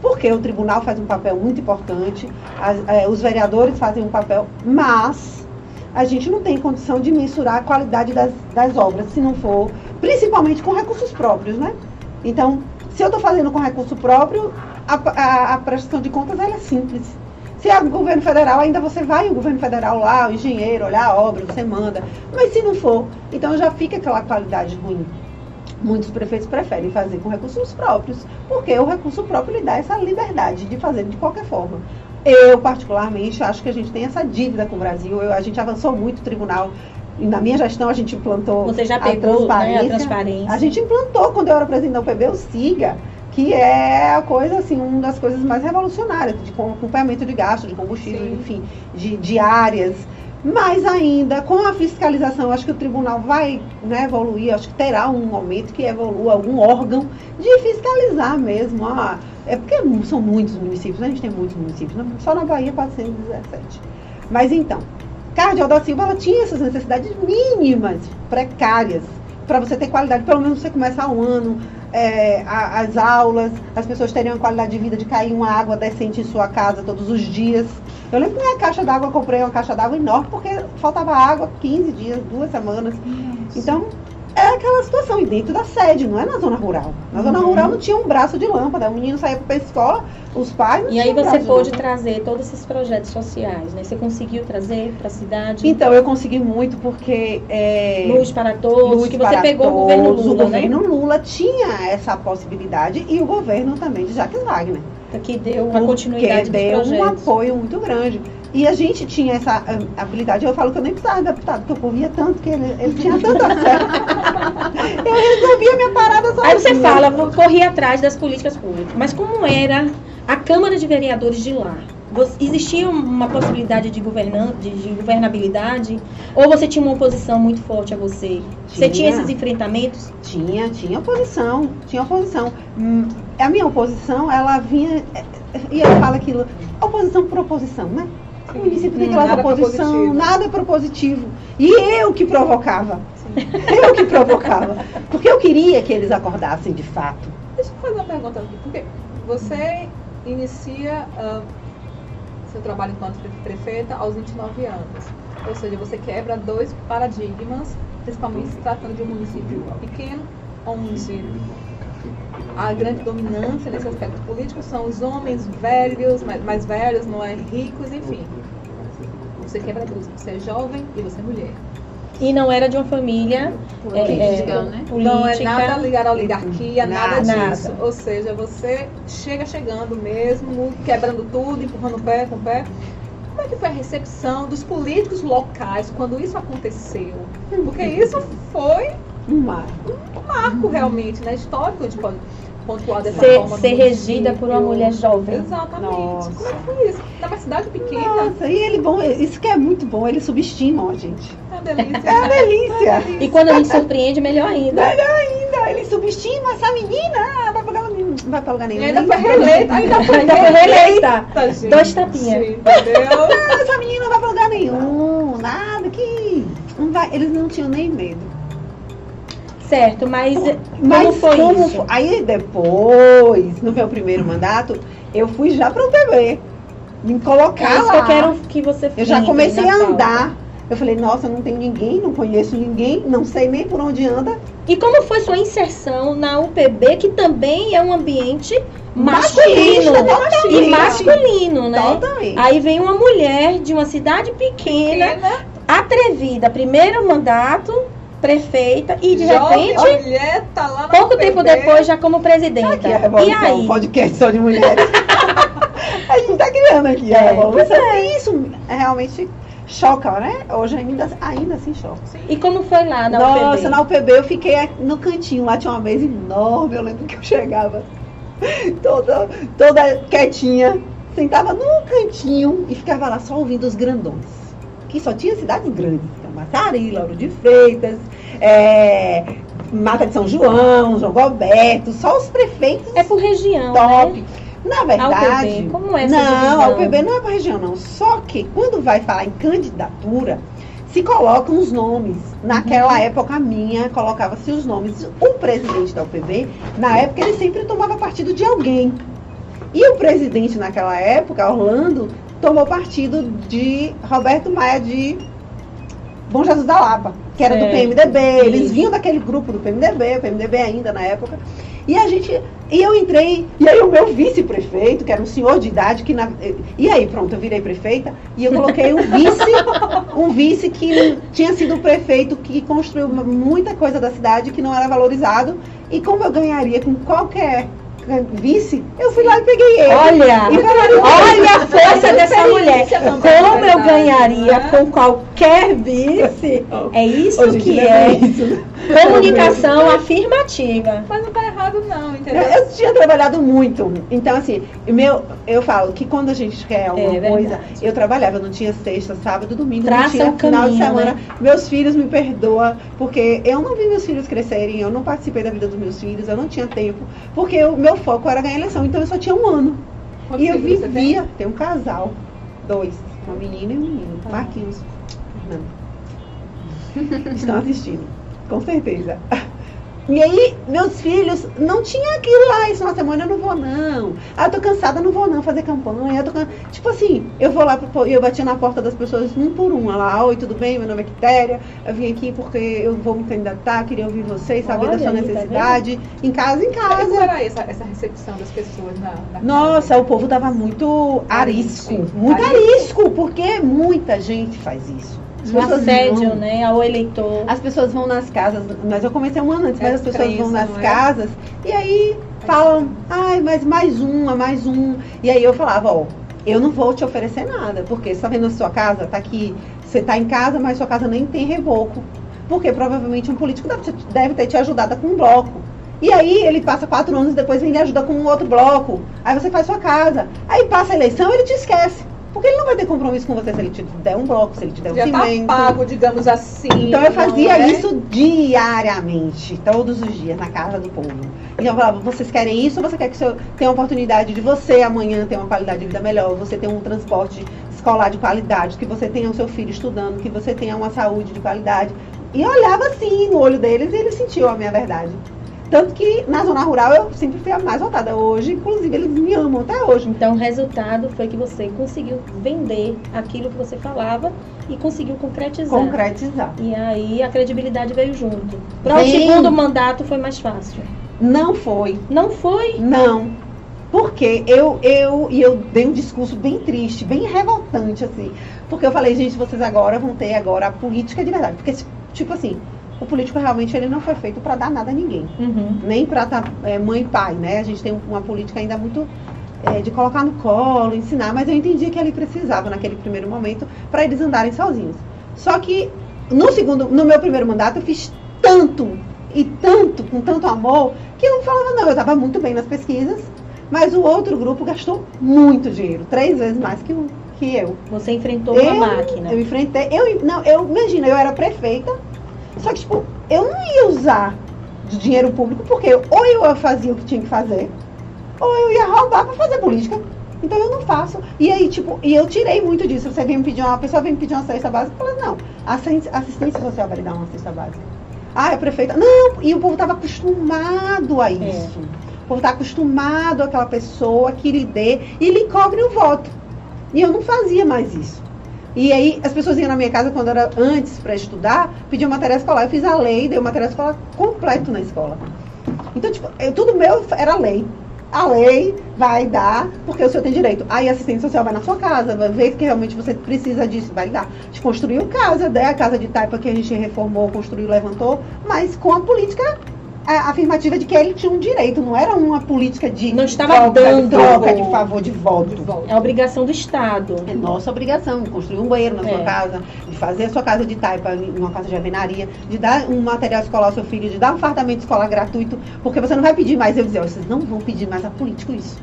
Porque o tribunal faz um papel muito importante, as- é, os vereadores fazem um papel, mas a gente não tem condição de mensurar a qualidade das, das obras, se não for, principalmente com recursos próprios, né? Então, se eu estou fazendo com recurso próprio, a, a- a prestação de contas é simples. Se é o governo federal, ainda você vai o governo federal lá, o engenheiro, olhar a obra, você manda. Mas se não for, então já fica aquela qualidade ruim. Muitos prefeitos preferem fazer com recursos próprios, porque o recurso próprio lhe dá essa liberdade de fazer de qualquer forma. Eu, particularmente, acho que a gente tem essa dívida com o Brasil. Eu- a gente avançou muito o tribunal. E na minha gestão, a gente implantou
Você já
a
pegou né, a
transparência.
transparência.
A gente implantou, quando eu era presidente da UPB, o SIGA, que é a coisa, assim, uma das coisas mais revolucionárias, de com- acompanhamento de gasto, de combustível,
Sim.
enfim, de, de áreas. Mas ainda, com a fiscalização, acho que o tribunal vai né, evoluir, acho que terá um momento que evolua algum órgão de fiscalizar mesmo. Ah, é porque são muitos municípios, a gente tem muitos municípios, né? só na Bahia 417. Mas então, Cardeal da Silva ela tinha essas necessidades mínimas, precárias, para você ter qualidade. Pelo menos você começar um ano, é, a- as aulas, as pessoas teriam a qualidade de vida de cair uma água decente em sua casa todos os dias. Eu lembro que minha caixa d'água, eu comprei uma caixa d'água enorme porque faltava água 15 dias, duas semanas. Então, é aquela situação, e dentro da sede, não é na zona rural. Na zona
Uhum.
rural não tinha um braço de lâmpada, o menino saía para a escola, os pais não
E aí você pôde trazer todos esses projetos sociais, né? Você conseguiu trazer para a cidade
Então, eu consegui muito porque. É,
luz para todos,
luz
que você pegou o governo
todos,
Lula,
O governo
né?
Lula tinha essa possibilidade e o governo também de Jacques Wagner.
Que deu uma continuidade
deu um apoio muito grande. E a gente tinha essa ah, habilidade. Eu falo que eu nem precisava de deputado, porque eu corria tanto que ele, ele tinha tanto acesso. eu resolvia minha parada sozinha.
Aí você fala, vou correr atrás das políticas públicas. Mas como era a Câmara de Vereadores de lá? Existia uma possibilidade de, governan, de, de governabilidade? Ou você tinha uma oposição muito forte a você? Você tinha
Tinha.
esses enfrentamentos?
Tinha, tinha oposição, tinha oposição. Hum, A minha oposição, ela vinha, é, é, e eu falo aquilo, oposição por oposição, né? O município tem
Hum,
oposição,
propositivo.
nada propositivo. E eu que provocava. Eu que provocava. Porque eu queria que eles acordassem de fato.
Deixa eu fazer uma pergunta aqui, porque você inicia ah, seu trabalho enquanto pre- prefeita aos 29 anos. Ou seja, você quebra dois paradigmas, principalmente se tratando de um município pequeno, onde a grande dominância nesse aspecto político são os homens velhos, mais, mais velhos, não é ricos, enfim. Você quebra duas, você é jovem e você é mulher.
E não era de uma família é,
Política,
é,
né?
Não é nada
política.
ligado à oligarquia, nada,
Nada.
disso. Ou seja, você chega chegando mesmo, quebrando tudo, empurrando o pé com o pé. Como é que foi a recepção dos políticos locais quando isso aconteceu? Porque isso foi
Um mar.
um marco realmente, né? Histórico, a gente pode pontuar dessa
Ser,
forma.
ser regida por uma mulher jovem.
Exatamente.
Nossa.
Como é que foi isso? Numa cidade pequena,
Nossa, e ele bom, isso que é muito bom, eles subestimam a gente.
é uma delícia.
É uma delícia.
E quando a gente surpreende, melhor ainda.
Melhor ainda, eles subestimam essa menina, ah, vai nenhum, não vai pra lugar nenhum.
E ainda foi reeleita, ainda foi
reeleita.
reeleita, gente.
Dois tapinhas.
Entendeu?
Ah, essa menina não vai pra lugar nenhum, nada, que. Não vai, eles não tinham nem medo.
Certo, mas
Mas
como foi
como Aí depois, no meu primeiro mandato, eu fui já para o PB. Me colocar
É isso
lá.
que eu quero que você
Eu já comecei a
pauta.
andar. Eu falei, nossa, não tem ninguém, não conheço ninguém, não sei nem por onde anda.
E como foi sua inserção na UPB, que também é um ambiente masculino
totalmente.
e masculino, né?
Totalmente.
Aí vem uma mulher de uma cidade pequena,
Pequena,
atrevida, primeiro mandato, prefeita, e de
jovem
repente,
mulher tá lá na
pouco
UPB.
tempo depois, já como presidenta.
Aqui a
E
revolução,
aí?
um podcast só de mulheres. a gente tá criando aqui a
É,
revolução. E isso realmente choca, né? Hoje ainda, ainda assim choca.
E como foi lá na
Nossa,
UPB?
na UPB eu fiquei no cantinho, lá tinha uma mesa enorme, eu lembro que eu chegava toda, toda quietinha, sentava no cantinho e ficava lá só ouvindo os grandões. Que só tinha cidades grandes, então Massari, Lauro de Freitas, é, Mata de São João, João Galberto, só os prefeitos
É por região,
top.
né?
Na verdade,
UPB, como é
não, a? UPB não é para região, não. Só que quando vai falar em candidatura, se colocam os nomes. Naquela
Uhum.
época minha, colocava-se os nomes. O presidente da UPB, na época, ele sempre tomava partido de alguém. E o presidente naquela época, Orlando, tomou partido de Roberto Maia de Bom Jesus da Lapa, que era do
Certo.
PMDB. Eles
Isso.
vinham daquele grupo do PMDB, o PMDB ainda na época. E a gente. E eu entrei, e aí o meu vice-prefeito, que era um senhor de idade, que na, e aí pronto, eu virei prefeita, e eu coloquei um vice, um vice que tinha sido prefeito que construiu muita coisa da cidade que não era valorizado, e como eu ganharia com qualquer vice, eu fui lá e peguei ele.
Olha,
E falei,
olha a força dessa mulher. Como eu
verdade,
ganharia
né?
com qualquer vice? É isso
gente,
que
não
é
isso, né?
comunicação afirmativa.
Mas não tá errado não, entendeu?
Eu, eu tinha trabalhado muito. Então, assim, meu, eu falo que quando a gente quer alguma
É
coisa, eu trabalhava, eu não tinha sexta, sábado, domingo,
Traça
não tinha final de
caminho,
semana.
né?
Meus filhos me perdoam, porque eu não vi meus filhos crescerem, eu não participei da vida dos meus filhos, eu não tinha tempo, porque o meu foco era ganhar eleição, então eu só tinha um ano.
Quantos
e eu
você tem?
vivia, tem um casal, dois, uma menina e um menino, Marquinhos. Fernando. Estão assistindo, com certeza. E aí, meus filhos, não tinha aquilo lá, isso na semana eu não vou não. Ah, eu tô cansada, não vou não fazer campanha. Eu tô can... Tipo assim, eu vou lá, pro- eu batia na porta das pessoas um por um. Ela, oi, tudo bem? Meu nome é Quitéria. Eu vim aqui porque eu vou me candidatar, queria ouvir vocês, saber da
Olha
sua
aí, tá
necessidade. em casa, em
E como
casa.
era essa, essa recepção das pessoas na, na
Nossa,
casa?
o povo dava muito arisco.
Arisco.
Muito
Arisco.
arisco, porque muita gente faz isso. Pessoas
assédio,
vão-
né, ao eleitor.
As pessoas vão nas casas, mas eu comecei um ano antes, mas
É
as pessoas vão
crença,
nas
é?
casas e aí falam, ai, mas mais uma, mais um. E aí eu falava, ó, eu não vou te oferecer nada, porque você tá vendo a sua casa, tá aqui, você tá em casa, mas sua casa nem tem reboco. Porque provavelmente um político deve, te- deve ter te ajudado com um bloco. E aí ele passa quatro anos, depois vem e ajuda com um outro bloco. Aí você faz sua casa. Aí passa a eleição, ele te esquece. Porque ele não vai ter compromisso com você se ele te der um bloco, se ele te der um
Já tá
cimento.
pago, digamos assim.
Então eu fazia
é?
isso diariamente, todos os dias, na casa do povo. Então eu falava, vocês querem isso ou você quer que senhor tenha a oportunidade de você amanhã ter uma qualidade de vida melhor, você ter um transporte escolar de qualidade, que você tenha o seu filho estudando, que você tenha uma saúde de qualidade. E eu olhava assim no olho deles e eles sentiam a minha verdade. Tanto que na zona rural eu sempre fui a mais votada. Hoje, inclusive, eles me amam até hoje.
Então, o resultado foi que você conseguiu vender aquilo que você falava e conseguiu concretizar.
Concretizar.
E aí a credibilidade veio junto. Para o segundo mandato foi mais fácil.
Não foi.
Não foi?
Não. Porque eu, eu, e eu dei um discurso bem triste, bem revoltante, assim. Porque eu falei, gente, vocês agora vão ter agora a política de verdade. Porque, tipo assim, o político realmente ele não foi feito para dar nada a ninguém.
Uhum.
Nem para estar mãe e pai, né? A gente tem uma política ainda muito é, de colocar no colo, ensinar, mas eu entendi que ele precisava naquele primeiro momento para eles andarem sozinhos. Só que no segundo, no meu primeiro mandato, eu fiz tanto e tanto, com tanto amor, que eu falava, não, eu estava muito bem nas pesquisas, mas o outro grupo gastou muito dinheiro, três vezes mais que, o- que eu.
Você enfrentou
eu,
uma máquina.
Eu enfrentei, eu, não, eu, imagina, eu era prefeita, só que, tipo, eu não ia usar de dinheiro público, porque ou eu fazia o que tinha que fazer, ou eu ia roubar para fazer política. Então eu não faço. E aí, tipo, e eu tirei muito disso. Você vem me pedir uma, uma pessoa vem me pedir uma cesta básica, eu falei, não, assistência, social vai lhe dar uma cesta básica. Ah, é prefeita. Não, e o povo estava acostumado a isso. O povo está acostumado àquela pessoa que lhe dê e lhe cobre o voto. E eu não fazia mais isso. E aí as pessoas iam na minha casa quando era antes para estudar, pediam material escolar. Eu fiz a lei, dei o material escolar completo na escola. Então, tipo, eu- tudo meu era lei. A lei vai dar, porque o senhor tem direito. Aí a assistente social vai na sua casa, vai ver que realmente você precisa disso, vai dar. A gente construiu casa, né? a casa de taipa que a gente reformou, construiu, levantou, mas com a política a- afirmativa de que ele tinha um direito, não era uma política de
Não estava
troca,
dando.
troca de favor de voto.
De volta.
É a obrigação do Estado.
É nossa obrigação de construir um banheiro na sua
É.
casa, de fazer a sua casa de taipa uma casa de alvenaria, de dar um material escolar ao seu filho, de dar um fartamento escolar gratuito, porque você não vai pedir mais. Eu dizer, "Ó, vocês não vão pedir mais a político isso.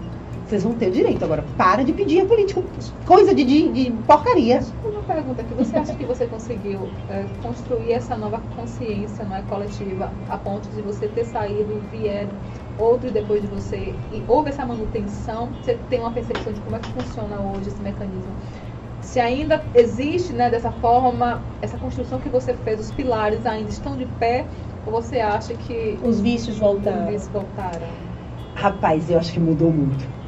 Vocês vão ter o direito. Agora, para de pedir a político. Coisa de, de, de porcaria.
Uma pergunta aqui, você acha que você conseguiu é, construir essa nova consciência não é, coletiva a ponto de você ter saído e vieram outros depois de você e houve essa manutenção? Você tem uma percepção de como é que funciona hoje esse mecanismo? Se ainda existe né, dessa forma, essa construção que você fez, os pilares ainda estão de pé ou você acha que
Os vícios voltaram.
eles voltaram?
Rapaz, eu acho que mudou muito.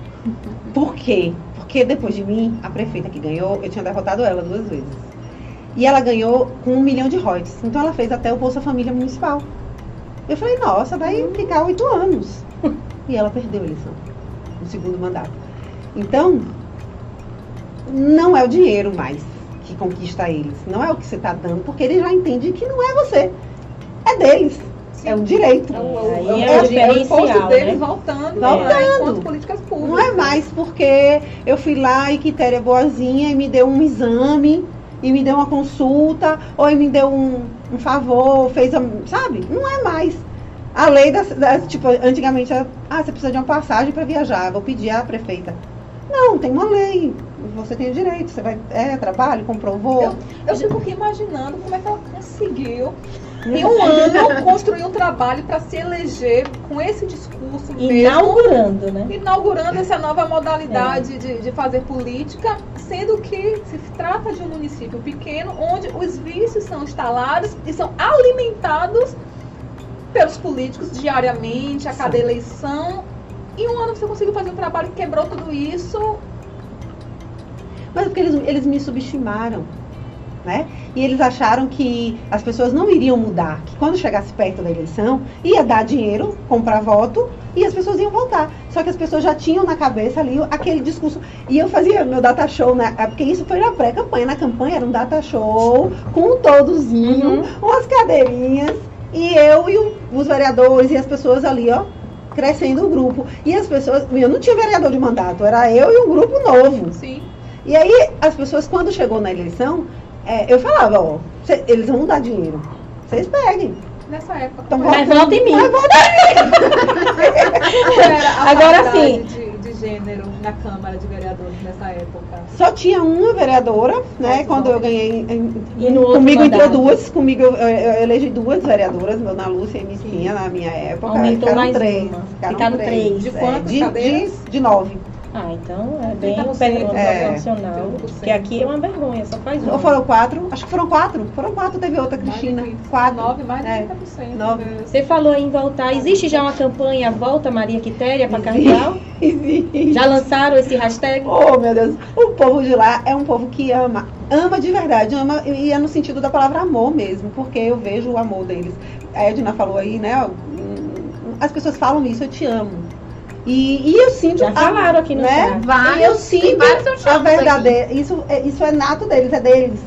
Por quê? Porque depois de mim, a prefeita que ganhou, eu tinha derrotado ela duas vezes. E ela ganhou com um milhão de royalties. Então ela fez até o Bolsa Família Municipal. Eu falei, nossa, vai ficar oito anos. E ela perdeu a eleição, no segundo mandato. Então, não é o dinheiro mais que conquista eles. Não é o que você está dando, porque eles já entendem que não é você. É deles. É um direito.
É o, é o,
é o
imposto deles
né?
voltando,
Voltando.
né, políticas públicas.
Não é mais porque eu fui lá e Quitéria é boazinha e me deu um exame, e me deu uma consulta, ou me deu um, um favor, fez, a, sabe? Não é mais. A lei das, das- tipo, antigamente era, ah, você precisa de uma passagem para viajar, vou pedir à prefeita. Não, tem uma lei. Você tem o direito, você vai, é, trabalho, comprovou.
Eu, eu fico aqui imaginando como é que ela conseguiu, em um ano, construir um trabalho para se eleger com esse discurso mesmo,
Inaugurando, né?
inaugurando essa nova modalidade de, de fazer política, sendo que se trata de um município pequeno onde os vícios são instalados e são alimentados pelos políticos diariamente, a cada eleição. Em um ano você conseguiu fazer um trabalho que quebrou tudo isso.
Mas é porque eles, eles me subestimaram, né? E eles acharam que as pessoas não iriam mudar, que quando chegasse perto da eleição, ia dar dinheiro, comprar voto, e as pessoas iam votar. Só que as pessoas já tinham na cabeça ali aquele discurso. E eu fazia meu data show, né? Porque isso foi na pré-campanha. Na campanha era um data show, com um todozinho, umas cadeirinhas, e eu e os vereadores e as pessoas ali, ó, crescendo o grupo. E as pessoas, eu não tinha vereador de mandato, era eu e um grupo novo.
Sim.
E aí, as pessoas, quando chegou na eleição, é, eu falava, ó, cê- eles vão dar dinheiro. Vocês peguem.
Nessa época.
Então,
como
Mas
vota
em mim.
Mas vota
era a
Agora sim.
De, de gênero na Câmara de Vereadores nessa época.
Só tinha uma vereadora, né? Quando
bom.
eu ganhei. em-
E no outro
comigo entrou duas, comigo eu, eu elegi duas vereadoras, Ana Lúcia e Missinha na minha época.
Aumentou
ficaram
mais
três.
uma.
Ficaram,
Ficaram
três.
três.
De
é,
quantas
de,
cadeiras?
de, de nove.
Ah, então é bem
30%,
é.
proporcional.
30%.
Porque aqui é uma vergonha, só faz
Ou
uma.
foram quatro? Acho que foram quatro. Foram quatro, teve outra,
Mais de
Cristina.
30,
Quatro.
Nove, mais de
É.
30%.
Nove.
né?
Você falou em voltar. Existe já uma campanha Volta Maria Quitéria para Carnaval? Já lançaram esse hashtag?
Oh, meu Deus. O povo de lá é um povo que ama. Ama de verdade. Ama, e é no sentido da palavra amor mesmo. Porque eu vejo o amor deles. A Edna falou aí, né? As pessoas falam isso, eu te amo. E, e eu sinto.
Já falaram aqui no
né?
Vários,
E eu
eu te
a
amo aqui.
verdadeira. Isso, é- isso é nato deles, é deles.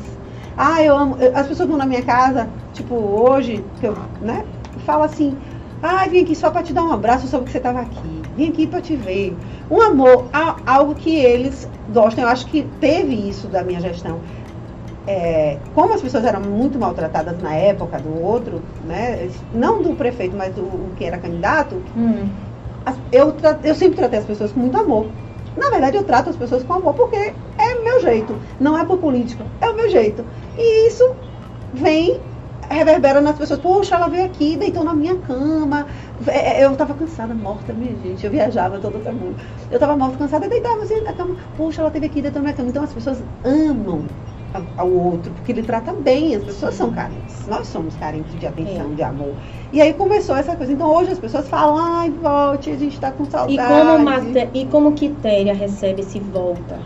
Ah, eu amo. eu- As pessoas vão na minha casa, tipo, hoje, que eu, né? Fala assim, ah, vim aqui só pra te dar um abraço, soube que você tava aqui. Vim aqui pra te ver. Um amor, algo que eles gostam. Eu acho que teve isso da minha gestão. É, como as pessoas eram muito maltratadas na época do outro, né? Não do prefeito, mas do o que era candidato,
Hum.
Eu, eu sempre tratei as pessoas com muito amor. Na verdade, eu trato as pessoas com amor porque é o meu jeito. Não é por política, é o meu jeito. E isso vem, reverbera nas pessoas. Poxa, ela veio aqui, deitou na minha cama. É, é, Eu tava cansada, morta, minha gente. Eu viajava todo mundo. Eu tava morta, cansada, deitava assim na cama. Poxa, ela teve aqui, deitou na minha cama. Então as pessoas amam ao outro, porque ele trata bem. As pessoas são carentes. Nós somos carentes de atenção,
É.
de amor. E aí começou essa coisa. Então hoje as pessoas falam, ai, volte, a gente tá com saudade.
E como, Mate- e como Quitéria recebe esse volta?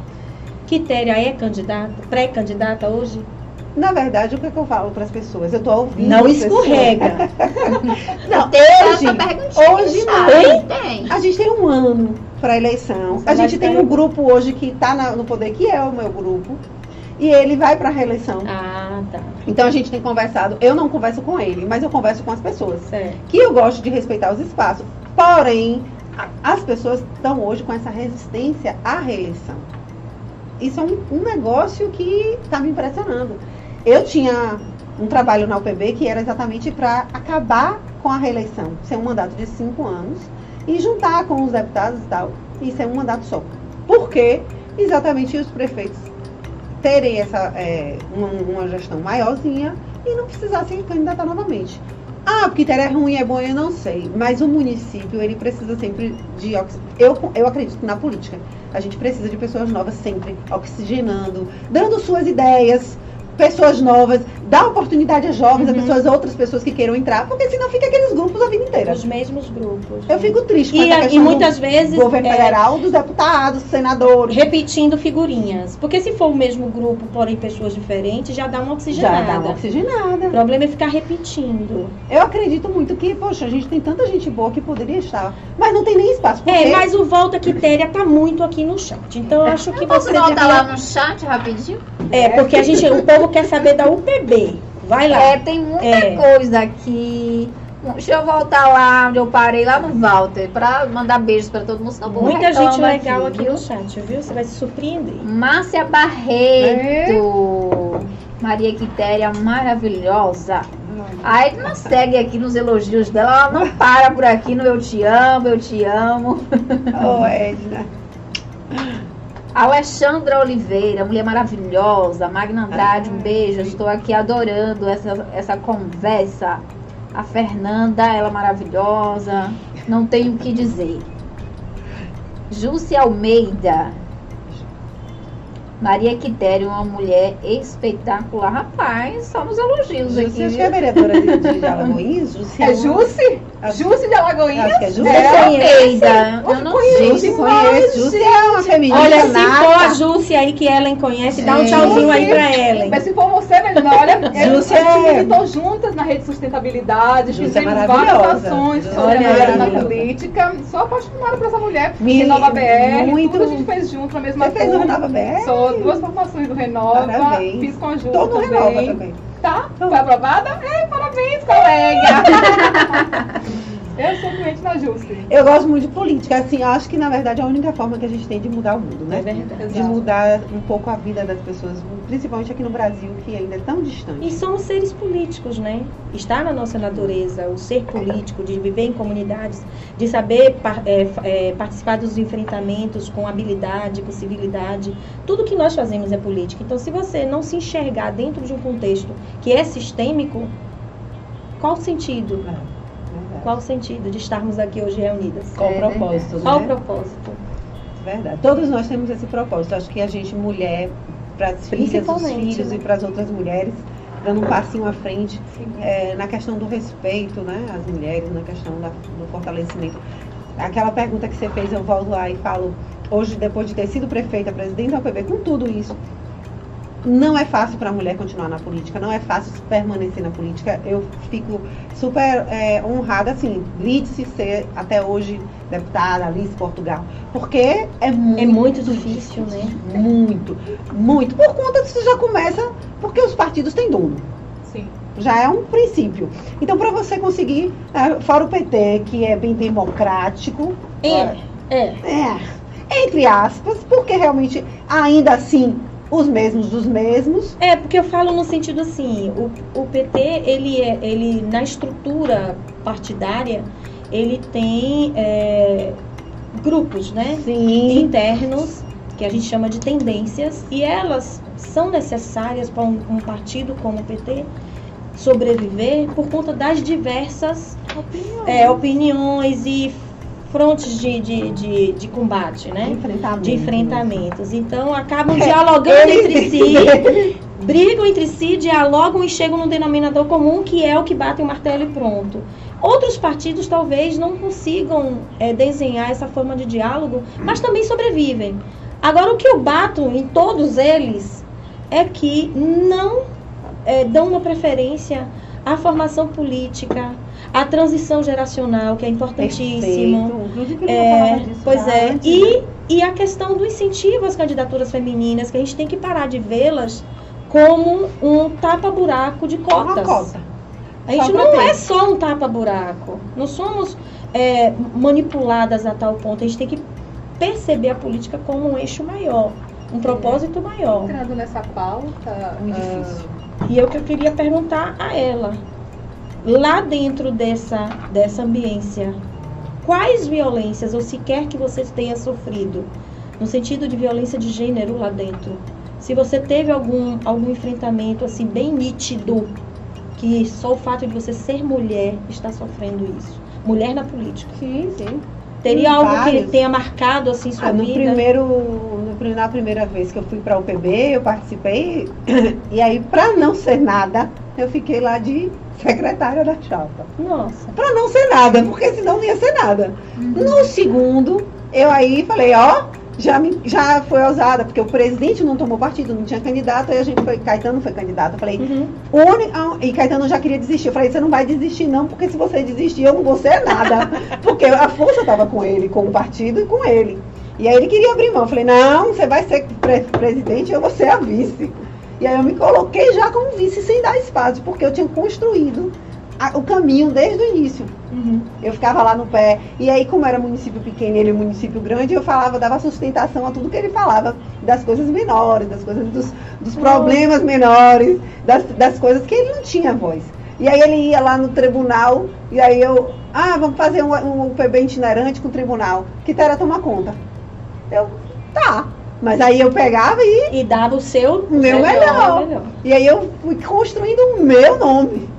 Quitéria é candidata, pré-candidata hoje?
Na verdade, o que, é que eu falo para as pessoas? Eu tô ouvindo.
Não escorrega.
Não, hoje,
perguntinha
hoje não.
Tem.
a gente tem um ano para eleição. A gente tem um grupo hoje que está no poder, que é o meu grupo. E ele vai para a reeleição.
Ah, tá.
Então a gente tem conversado. Eu não converso com ele, mas eu converso com as pessoas.
Certo.
Que eu gosto de respeitar os espaços. Porém, as pessoas estão hoje com essa resistência à reeleição. Isso é um, um negócio que está me impressionando. Eu tinha um trabalho na UPB que era exatamente para acabar com a reeleição, ser um mandato de cinco anos e juntar com os deputados e tal, e ser um mandato só. Por quê? Exatamente os prefeitos terem essa, é, uma, uma gestão maiorzinha e não precisar se candidatar novamente. Ah, porque Quitéria é ruim, é bom, eu não sei. Mas o município, ele precisa sempre de eu Eu acredito na política, a gente precisa de pessoas novas sempre, oxigenando, dando suas ideias, pessoas novas, dá oportunidade a jovens, a
Uhum.
pessoas, outras pessoas que queiram entrar, porque senão fica aqueles grupos a vida inteira.
Os mesmos grupos.
Eu fico triste com
E,
essa
a- e muitas
do
vezes
governo
é,
federal, dos deputados, senadores.
repetindo figurinhas. Porque se for o mesmo grupo, porém pessoas diferentes, já dá uma
Já
oxigenada.
dá uma oxigenada.
O problema é ficar repetindo.
Eu acredito muito que, poxa, a gente tem tanta gente boa que poderia estar, mas não tem nem espaço. Porque
É, mas o Volta Quitéria tá muito aqui no chat. Então eu acho que
Posso
você
voltar
devia...
lá no chat rapidinho?
É, porque a gente, o povo quer saber da UPB. Vai lá.
É, tem muita
É.
coisa aqui. Deixa eu voltar lá onde eu parei, lá no Walter, pra mandar beijos pra todo mundo. senão povo
Muita gente legal aqui,
viu?
no chat, viu? Você vai se surpreender.
Márcia Barreto. Maria Quitéria, maravilhosa. A Edna segue aqui nos elogios dela. Ela não para por aqui no Eu Te Amo, Eu Te Amo.
Ô, Edna.
Alexandra Oliveira, mulher maravilhosa. Magna Andrade, um beijo. Estou aqui adorando essa, essa conversa. A Fernanda, ela maravilhosa. Não tenho o que dizer. Júcia Almeida. Maria Quitério, uma mulher espetacular. Rapaz, só nos elogios aqui.
Júcia,
viu?
que é vereadora de, de Alagoinhas. Júcia
É Jússi? Jússi de Alagoinha?
Acho que é Júcia.
É? Almeida. Eu não sei.
Conhece. Júcia é uma feminista
Olha, se for a. Júcia aí que Ellen conhece, dá um tchauzinho aí pra Ellen.
Mas se for você, Melina, olha,
Júcia
a gente
é-
militou juntas na rede de sustentabilidade,
Júcia é
fizemos
maravilhosa.
várias ações sobre
é
a mulher na política. Sou apaixonada por essa mulher.
Me-
Renova BR,
muito-
tudo a gente fez junto na mesma
Você fez o. Renova BR?
Sou duas formações do Renova,
Parabéns.
fiz com a Ju
Todo
também.
renova também.
Tá? Foi aprovada? É, parabéns, colega! eu sou cliente da Jússi.
Eu gosto muito de política. Assim, eu acho que na verdade é a única forma que a gente tem de mudar o mundo, né?
É verdade.
De mudar um pouco a vida das pessoas, principalmente aqui no Brasil, que ainda é tão distante.
E somos seres políticos, né? Está na nossa natureza o ser político, de viver em comunidades, de saber é, é, participar dos enfrentamentos com habilidade, com civilidade. Tudo que nós fazemos é política. Então, se você não se enxergar dentro de um contexto que é sistêmico, qual o sentido?
Verdade.
Qual o sentido de estarmos aqui hoje reunidas?
Qual
É
o propósito,
Qual o
né?
propósito?
Verdade. Todos nós temos esse propósito. Acho que a gente, mulher, para as filhas, os filhos
né?
e para as outras mulheres, dando um passinho à frente é, na questão do respeito, né? Às mulheres, na questão da- do fortalecimento. Aquela pergunta que você fez, eu volto lá e falo, hoje, depois de ter sido prefeita, presidente da UPB, com tudo isso, não é fácil para a mulher continuar na política, não é fácil permanecer na política. Eu fico super é, honrada, assim, de ser até hoje deputada Alice Portugal, porque é muito,
É muito difícil, né?
Muito, muito. Por conta disso já começa, porque os partidos têm dono.
Sim.
Já é um princípio. Então, para você conseguir, eh, fora o PT, que é bem democrático,
É, é.
é, entre aspas, porque realmente, ainda assim, os mesmos dos mesmos.
É, porque eu falo no sentido assim, o, o PT, ele, é, ele na estrutura partidária, ele tem é, grupos, né?
Sim,
internos, que a gente chama de tendências, e elas são necessárias para um, um partido como o PT sobreviver por conta das diversas é, opiniões e frontes de, de, de, de combate, né?
enfrentamento.
De enfrentamentos. Então acabam
É,
dialogando entre si, brigam entre si, dialogam e chegam num denominador comum que é o que bate o martelo e pronto. Outros partidos talvez não consigam é, desenhar essa forma de diálogo, mas também sobrevivem. Agora, o que eu bato em todos eles é que não é, dão uma preferência à formação política, à transição geracional, que é
queria
É, pois
já
é. E, e a questão do incentivo às candidaturas femininas, que a gente tem que parar de vê-las como um tapa-buraco de cotas.
Uma cota.
A gente não
ter.
é só um tapa-buraco. Não somos é, manipuladas a tal ponto. A gente tem que perceber a política como um eixo maior, um propósito maior.
Entrando nessa pauta,
Muito
ah,
difícil.
E é o que eu queria perguntar a ela. Lá dentro dessa, dessa ambiência, quais violências, ou sequer que você tenha sofrido, no sentido de violência de gênero lá dentro? Se você teve algum, algum enfrentamento assim bem nítido, que só o fato de você ser mulher está sofrendo isso. Mulher na política.
Sim, sim.
Teria algo que
vários.
tenha marcado assim sua
Ah, no
vida?
primeiro, no, na primeira vez que eu fui para a UPB, eu participei, e aí, para não ser nada, eu fiquei lá de secretária da chapa.
Nossa.
Para não ser nada, porque senão não ia ser nada. No segundo, eu aí falei, ó, já, já foi ousada, porque o presidente não tomou partido, não tinha candidato, aí a gente foi, Caetano foi candidato. Eu falei,
Uhum.
ah, e Caetano já queria desistir. Eu falei, você não vai desistir não, porque se você desistir, eu não vou ser nada. porque a força estava com ele, com o partido e com ele. E aí ele queria abrir mão. Eu falei, não, você vai ser pre- presidente, eu vou ser a vice. E aí eu me coloquei já como vice sem dar espaço, porque eu tinha construído a- o caminho desde o início.
Uhum.
Eu ficava lá no pé. E aí, como era município pequeno e ele município grande, eu falava, dava sustentação a tudo que ele falava, das coisas menores, das coisas dos, dos problemas menores, das, das coisas que ele não tinha voz. E aí ele ia lá no tribunal, e aí eu, ah, vamos fazer um, um PB itinerante com o tribunal. Que era tomar conta. Eu, tá. Mas aí eu pegava e
E dava o seu
Meu melhor. e aí eu fui construindo o meu nome.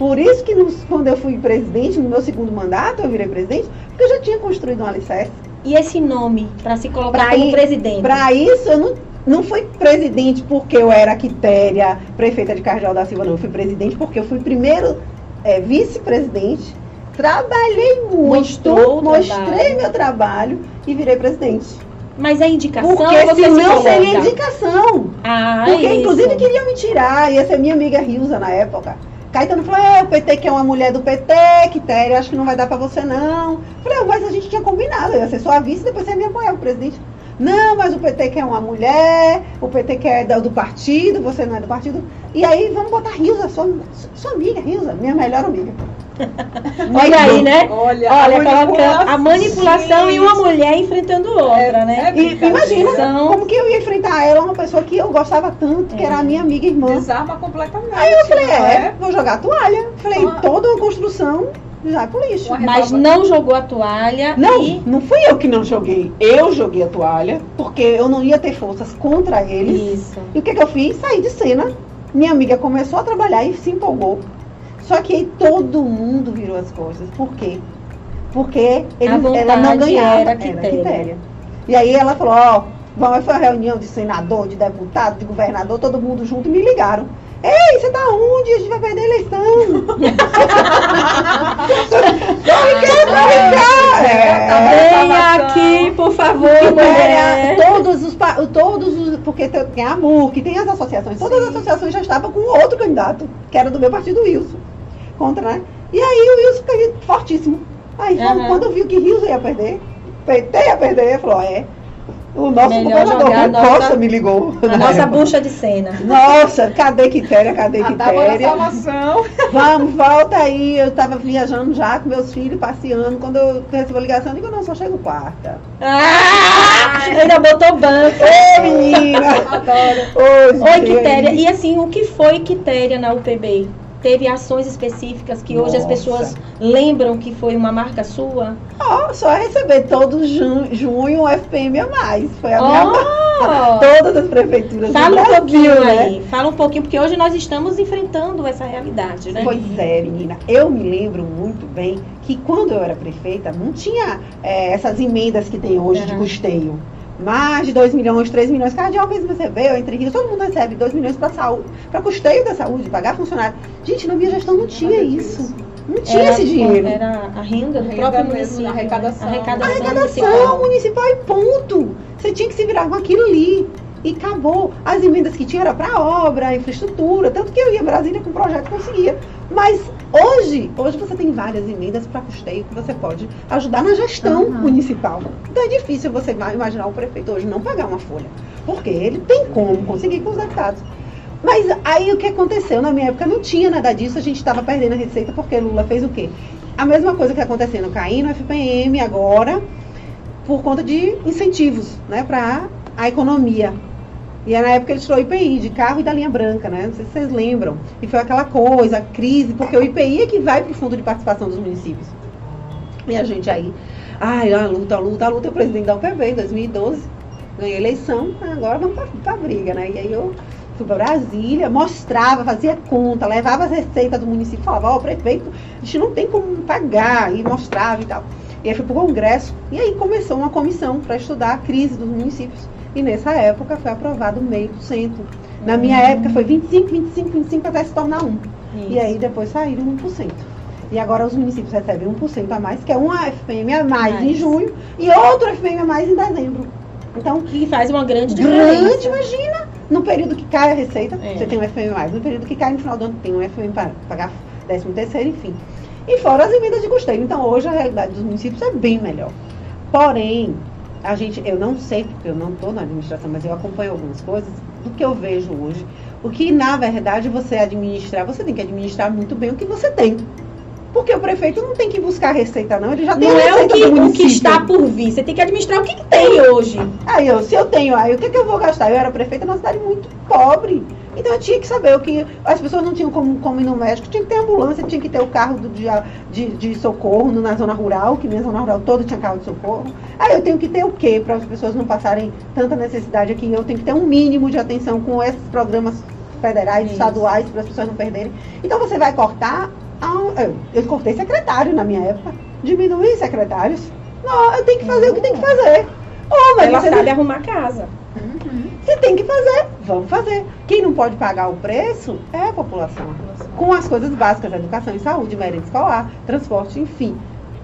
Por isso que nos- quando eu fui presidente, no meu segundo mandato, eu virei presidente, porque eu já tinha construído um alicerce.
E esse nome, para se colocar
Pra
como
ir-
presidente?
Para isso, eu não, não fui presidente porque eu era Quitéria, prefeita de Cardeal da Silva, não. Eu fui presidente porque eu fui primeiro é, vice-presidente, trabalhei muito,
Mostrou
mostrei
trabalho.
meu trabalho e virei presidente.
Mas a indicação
Porque
você se
senão
coloca.
seria indicação.
Ah,
Porque,
isso.
inclusive, queriam me tirar. Ia ser minha amiga Rilza na época. Caetano falou, é, o PT que é uma mulher do PT, Quitéria, acho que não vai dar pra você, não. Falei, "Ah, mas a gente tinha combinado, eu ia ser sua vice, depois você ia me apoiar, o presidente. Não, mas o PT quer uma mulher, o PT quer do, do partido, você não é do partido. E aí, vamos botar Rilza, sua, sua amiga, Rilza, minha melhor amiga.
Olha aí, né?
olha,
Olha,
a
colocando a manipulação e uma mulher enfrentando outra,
É,
né?
é
E imagina
São-
como que eu ia enfrentar ela, uma pessoa que eu gostava tanto, que
É.
era a minha amiga e irmã.
Desarma completamente.
Aí eu falei,
não
é, vou jogar a toalha. Falei,
Ah.
toda uma construção já é pro lixo.
Mas não jogou a toalha
Não,
e.
não fui eu que não joguei. Eu joguei a toalha, porque eu não ia ter forças contra eles.
Isso.
E o que, que eu fiz? Saí de cena. Minha amiga começou a trabalhar e se empolgou. Só que aí todo mundo virou as costas. Por quê? Porque
vontade
ela não ganhava.
era Quitéria.
Quitéria. E aí ela falou, ó, vamos, foi uma reunião de senador, de deputado, de governador, todo mundo junto, e me ligaram. Ei, você tá onde? A gente vai perder a eleição.
É. Venha aqui, por favor, mulher.
Todos os, todos os, porque tem a MUC, tem as associações, todas as associações já estavam com outro candidato, que era do meu partido Wilson, contra, né? E aí o Wilson caiu fortíssimo. Aí
Aham.
quando viu que Wilson ia perder, PT ia perder, falou, é, o nosso
Melhor
governador Rui Costa
nossa-
me ligou.
A nossa bucha de cena.
Nossa, cadê Quitéria, cadê Quitéria?
salvação.
Vamos, volta aí. Eu tava viajando já com meus filhos, passeando. Quando eu recebi a ligação, eu digo, não, só chego quarta.
Ah, ainda botou banco.
Ô, menina!
Adoro.
Oi,
Oi, Quitéria. E assim, o que foi Quitéria na UPB? Teve ações específicas que hoje as
Nossa.
pessoas lembram que foi uma marca sua?
Ó, só receber todo ju junho um FPM a mais. Foi a minha
Oh!
Todas as prefeituras
Fala
do
um
Brasil,
pouquinho
né?
aí, fala um pouquinho, porque hoje nós estamos enfrentando essa realidade, né?
Pois é, menina. Eu me lembro muito bem que quando eu era prefeita, não tinha é, essas emendas que tem hoje de
Aham.
custeio. Mais de 2 milhões, 3 milhões. Cada vez recebeu, entre rios, todo mundo recebe 2 milhões para saúde, para custeio da saúde, pagar funcionário. Gente, na minha gestão não tinha isso. Não tinha
Era-
esse dinheiro.
Era a renda do
Renda
próprio município. né?
arrecadação.
Arrecadação,
Arrecadação
municipal.
municipal e ponto. Você tinha que se virar com aquilo ali. E acabou. As emendas que tinha era para obra, infraestrutura, tanto que eu ia a Brasília com o projeto conseguia. Mas hoje, hoje você tem várias emendas para custeio que você pode ajudar na gestão
Uhum.
municipal. Então é difícil você ima- imaginar o prefeito hoje não pagar uma folha. Porque ele tem como conseguir com os deputados. Mas aí o que aconteceu? Na minha época não tinha nada disso, a gente estava perdendo a receita porque Lula fez o quê? A mesma coisa que acontecendo, caindo o FPM agora, por conta de incentivos, né, para a economia. E na época ele tirou o IPI de carro e da linha branca, né? Não sei se vocês lembram. E foi aquela coisa, crise, porque o IPI é que vai para o fundo de participação dos municípios. E a gente aí, ai, a luta, a luta, a luta, eu presidente da UPB em 2012, ganhei eleição, agora vamos para a briga, né? E aí eu fui para Brasília, mostrava, fazia conta, levava as receitas do município, falava, ó, prefeito, a gente não tem como pagar, e mostrava e tal. E aí fui para o Congresso, e aí começou uma comissão para estudar a crise dos municípios. E nessa época foi aprovado meio por cento. Na minha época foi 25, 25, 25 até se tornar 1. E aí depois saíram 1%. E agora os municípios recebem 1% a mais, que é uma FPM a mais em junho e outro FPM a mais em dezembro. Então,
Que faz uma grande diferença.
grande, imagina! No período que cai a receita,
É.
você tem um FPM a mais. No período que cai no final do ano, tem um FPM para pagar 13 terceiro, enfim. E fora as emendas de custeio. Então, hoje a realidade dos municípios é bem melhor. Porém, a gente, eu não sei, porque eu não estou na administração, mas eu acompanho algumas coisas do que eu vejo hoje. O que, na verdade, você administrar, você tem que administrar muito bem o que você tem. Porque o prefeito não tem que buscar receita, não. Ele já tem
Não é o que, o que está por vir. Você tem que administrar o que, que tem hoje.
Aí, eu, se eu tenho, aí o que, que eu vou gastar? Eu era prefeita numa cidade muito pobre. Então eu tinha que saber o que. As pessoas não tinham como, como ir no médico, tinha que ter ambulância, tinha que ter o carro do, de, de, de socorro na zona rural, que minha zona rural toda tinha carro de socorro. Aí eu tenho que ter o quê? Para as pessoas não passarem tanta necessidade aqui. Eu tenho que ter um mínimo de atenção com esses programas federais,
Isso.
estaduais, para as pessoas não perderem. Então você vai cortar. a- eu, eu cortei secretário na minha época. Diminuir secretários. Não, eu tenho que fazer o que tem que fazer. Ô, mas
Ela sabe arrumar casa.
Se tem que fazer, vamos fazer. Quem não pode pagar o preço é a população. Com as coisas básicas, educação e saúde, merenda escolar, transporte, enfim.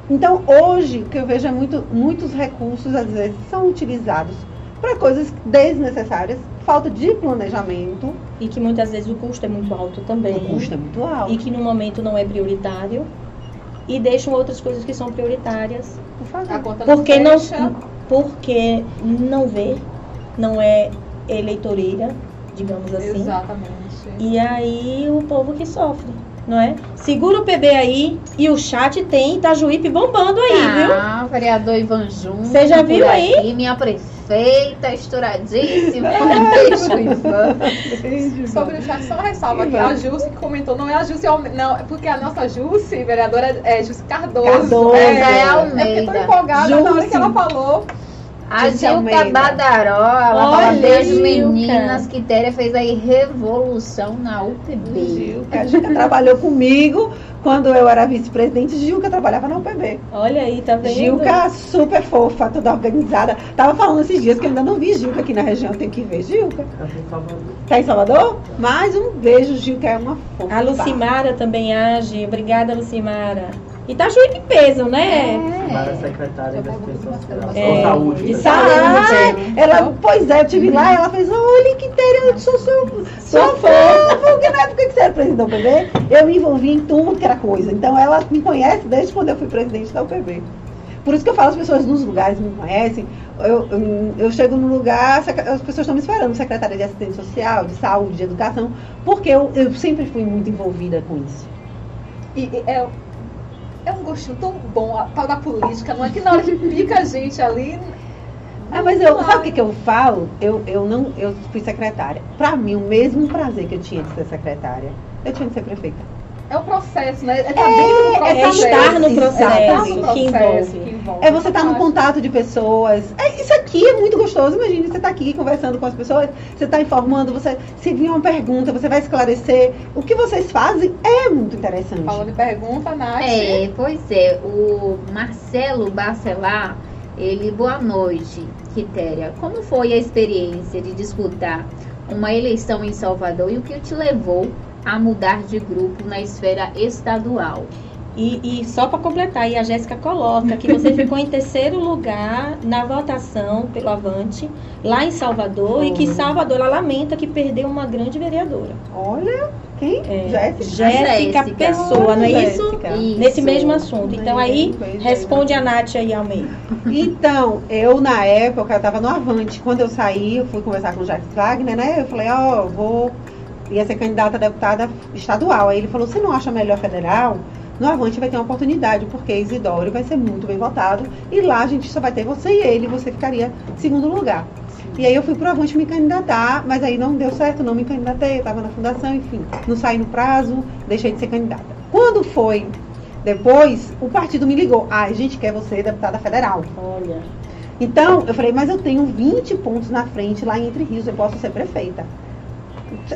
Então, hoje, o que eu vejo é muito, muitos recursos, às vezes, são utilizados para coisas desnecessárias, falta de planejamento,
E que muitas vezes o custo é muito alto também.
o custo é muito alto.
E que no momento não é prioritário. E deixam outras coisas que são prioritárias.
Por favor.
Porque não, porque não vê, não é eleitoreira, digamos assim.
Exatamente.
E aí o povo que sofre, não é? Segura o PB aí e o chat tem Itajuípe bombando aí, viu?
Ah, vereador Ivan Júnior.
Você já viu aí?
aqui, minha prefeita, estouradíssima. Ivan.
Sobre o chat, só ressalva aqui. A Jusce que comentou, não é a Almeida, não, é porque a nossa Jusce, vereadora, é Jusce Cardoso.
Cardoso.
É, é
Almeida.
porque eu tô empolgada na hora que ela falou.
A Gilca. Badaró, ela
Olha,
fala beijo
Gilca.
meninas, que Téria fez aí revolução na UPB.
Gil, que a Gilca trabalhou comigo Quando eu era vice-presidente, Gilca trabalhava na UPB.
Olha aí, tá vendo?
Gilca super fofa, toda organizada. Tava falando esses dias que eu ainda não vi Gilca aqui na região, tenho que ver Gilca.
Tá em Salvador.
Tá em Salvador? Mais um beijo, Gilca é uma fofa.
A Lucimara também age. Obrigada, Lucimara. E tá cheio de peso, né?
Para a secretária da Assistência Social.
É,
saúde.
de
né?
saúde.
Ah, ela, pois é, eu tive lá, ela fez, olha que Tere, eu sou seu, sua
Sou
fã, porque na época que você era presidente da UPB, eu me envolvi em tudo que era coisa. Então ela me conhece desde quando eu fui presidente da UPB. Por isso que eu falo, as pessoas nos lugares me conhecem. Eu, eu, eu chego no lugar, as pessoas estão me esperando, secretária de assistência social, de saúde, de educação, porque eu, eu sempre fui muito envolvida com isso.
E, e é, é um gostinho tão bom a tal da política, não é que na hora que pica a gente ali.
Ah, mas eu, sabe o que, que eu falo? Eu, eu não, eu fui secretária. Pra mim, o mesmo prazer que eu tinha de ser secretária, eu tinha de ser prefeita.
É o processo, né? É, tá dentro do
é
processo.
estar no processo
Estar no
que
processo
envolve.
que envolve.
É você estar no
Fantástico.
contato de pessoas. É, isso aqui é muito gostoso. Imagine você estar aqui conversando com as pessoas, você está informando, você se vir uma pergunta, você vai esclarecer. O que vocês fazem é muito interessante.
Falando de pergunta, Nath.
É, pois é. O Marcelo Barcelar, ele, boa noite, Quitéria. Como foi a experiência de disputar uma eleição em Salvador e o que te levou a mudar de grupo na esfera estadual?
E, e só para completar, aí a Jéssica coloca que você ficou em terceiro lugar na votação pelo Avante, lá em Salvador, e que Salvador ela lamenta que perdeu uma grande vereadora.
Olha, quem?
É,
Jéssica.
Jéssica
Jéssica.
Pessoa, não é
Olha,
isso?
Jéssica.
Isso.
Nesse mesmo assunto. Então aí, responde a Nath aí, Almeida.
Então, eu na época, eu tava no Avante. Quando eu saí, eu fui conversar com o Jacques Wagner, né? Eu falei, ó, eu vou. Ia ser candidata a deputada estadual. Aí ele falou, você não acha melhor federal? No Avante vai ter uma oportunidade, porque Isidoro vai ser muito bem votado. E lá a gente só vai ter você e ele, você ficaria em segundo lugar. E aí eu fui pro Avante me candidatar, mas aí não deu certo, não me candidatei, estava na fundação, enfim. Não saí no prazo, deixei de ser candidata. Quando foi depois, o partido me ligou. Ah, a gente quer você deputada federal.
Olha.
Então, eu falei, mas eu tenho 20 pontos na frente lá em Entre Rios, eu posso ser prefeita.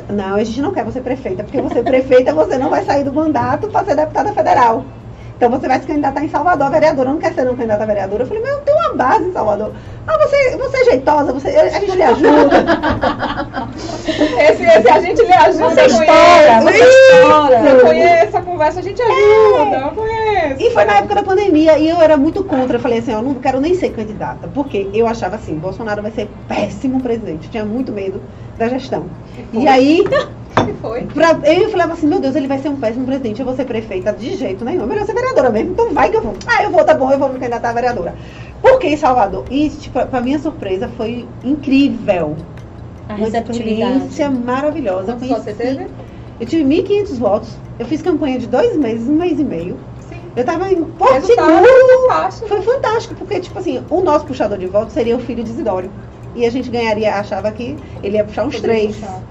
Não, a gente não quer você prefeita, porque você prefeita, você não vai sair do mandato para ser deputada federal. Então você vai se candidatar em Salvador a vereadora. Não quer ser não candidata a vereadora? Eu falei, mas eu tenho uma base em Salvador. Ah, você, você é jeitosa, você, a gente lhe ajuda.
Esse, esse a gente lhe ajuda.
Você
eu
estoura, você estoura.
Eu conheço a conversa, a gente ajuda. Eu conheço.
E foi na época da pandemia e eu era muito contra. Eu falei assim, eu não quero nem ser candidata. Porque eu achava assim, Bolsonaro vai ser péssimo presidente. Eu tinha muito medo da gestão. E aí,
foi?
Pra, eu falava assim, meu Deus, ele vai ser um péssimo presidente, eu vou ser prefeita de jeito nenhum. É Melhor ser vereadora mesmo, então vai que eu vou. Ah, eu vou, tá bom, eu vou me candidatar a vereadora. Porque em Salvador, e tipo, pra minha surpresa, foi incrível.
A
Uma experiência maravilhosa.
Quantos votos você teve?
Eu tive 1.500 votos. Eu fiz campanha de dois meses, um mês e meio.
Sim.
Eu tava em Porto Seguro. Foi fantástico, porque, tipo assim, o nosso puxador de votos seria o filho de Isidório. E a gente ganharia, achava que ele ia puxar uns
Poderia
três.
puxar.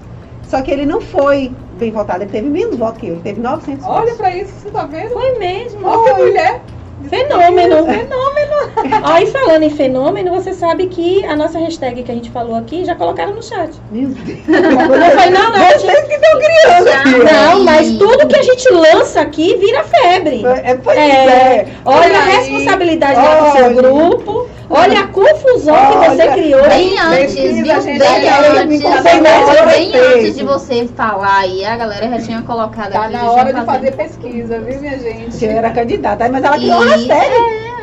Só que ele não foi bem votado, ele teve menos votos que eu, ele teve 900
Olha
votos.
pra isso, você tá vendo?
Foi mesmo.
Olha que mulher.
Fenômeno. Fenômeno. Aí falando em fenômeno, você sabe que a nossa hashtag que a gente falou aqui já colocaram no chat.
Meu Deus.
Não foi não, não. a gente-
Vocês que estão criando aqui.
Não, mas tudo que a gente lança aqui vira febre.
É, pois
É,
é.
olha a responsabilidade do seu
Olha.
grupo. Olha a confusão que você
Olha.
criou.
Bem antes,
pesquisa,
viu?
gente,
Bem antes, na
na hora
bem antes de você falar aí, a galera já tinha colocado
Tá
aqui.
na
já
hora de fazer pesquisa, viu, minha gente?
Eu era candidata, mas ela criou uma
Isso,
hashtag.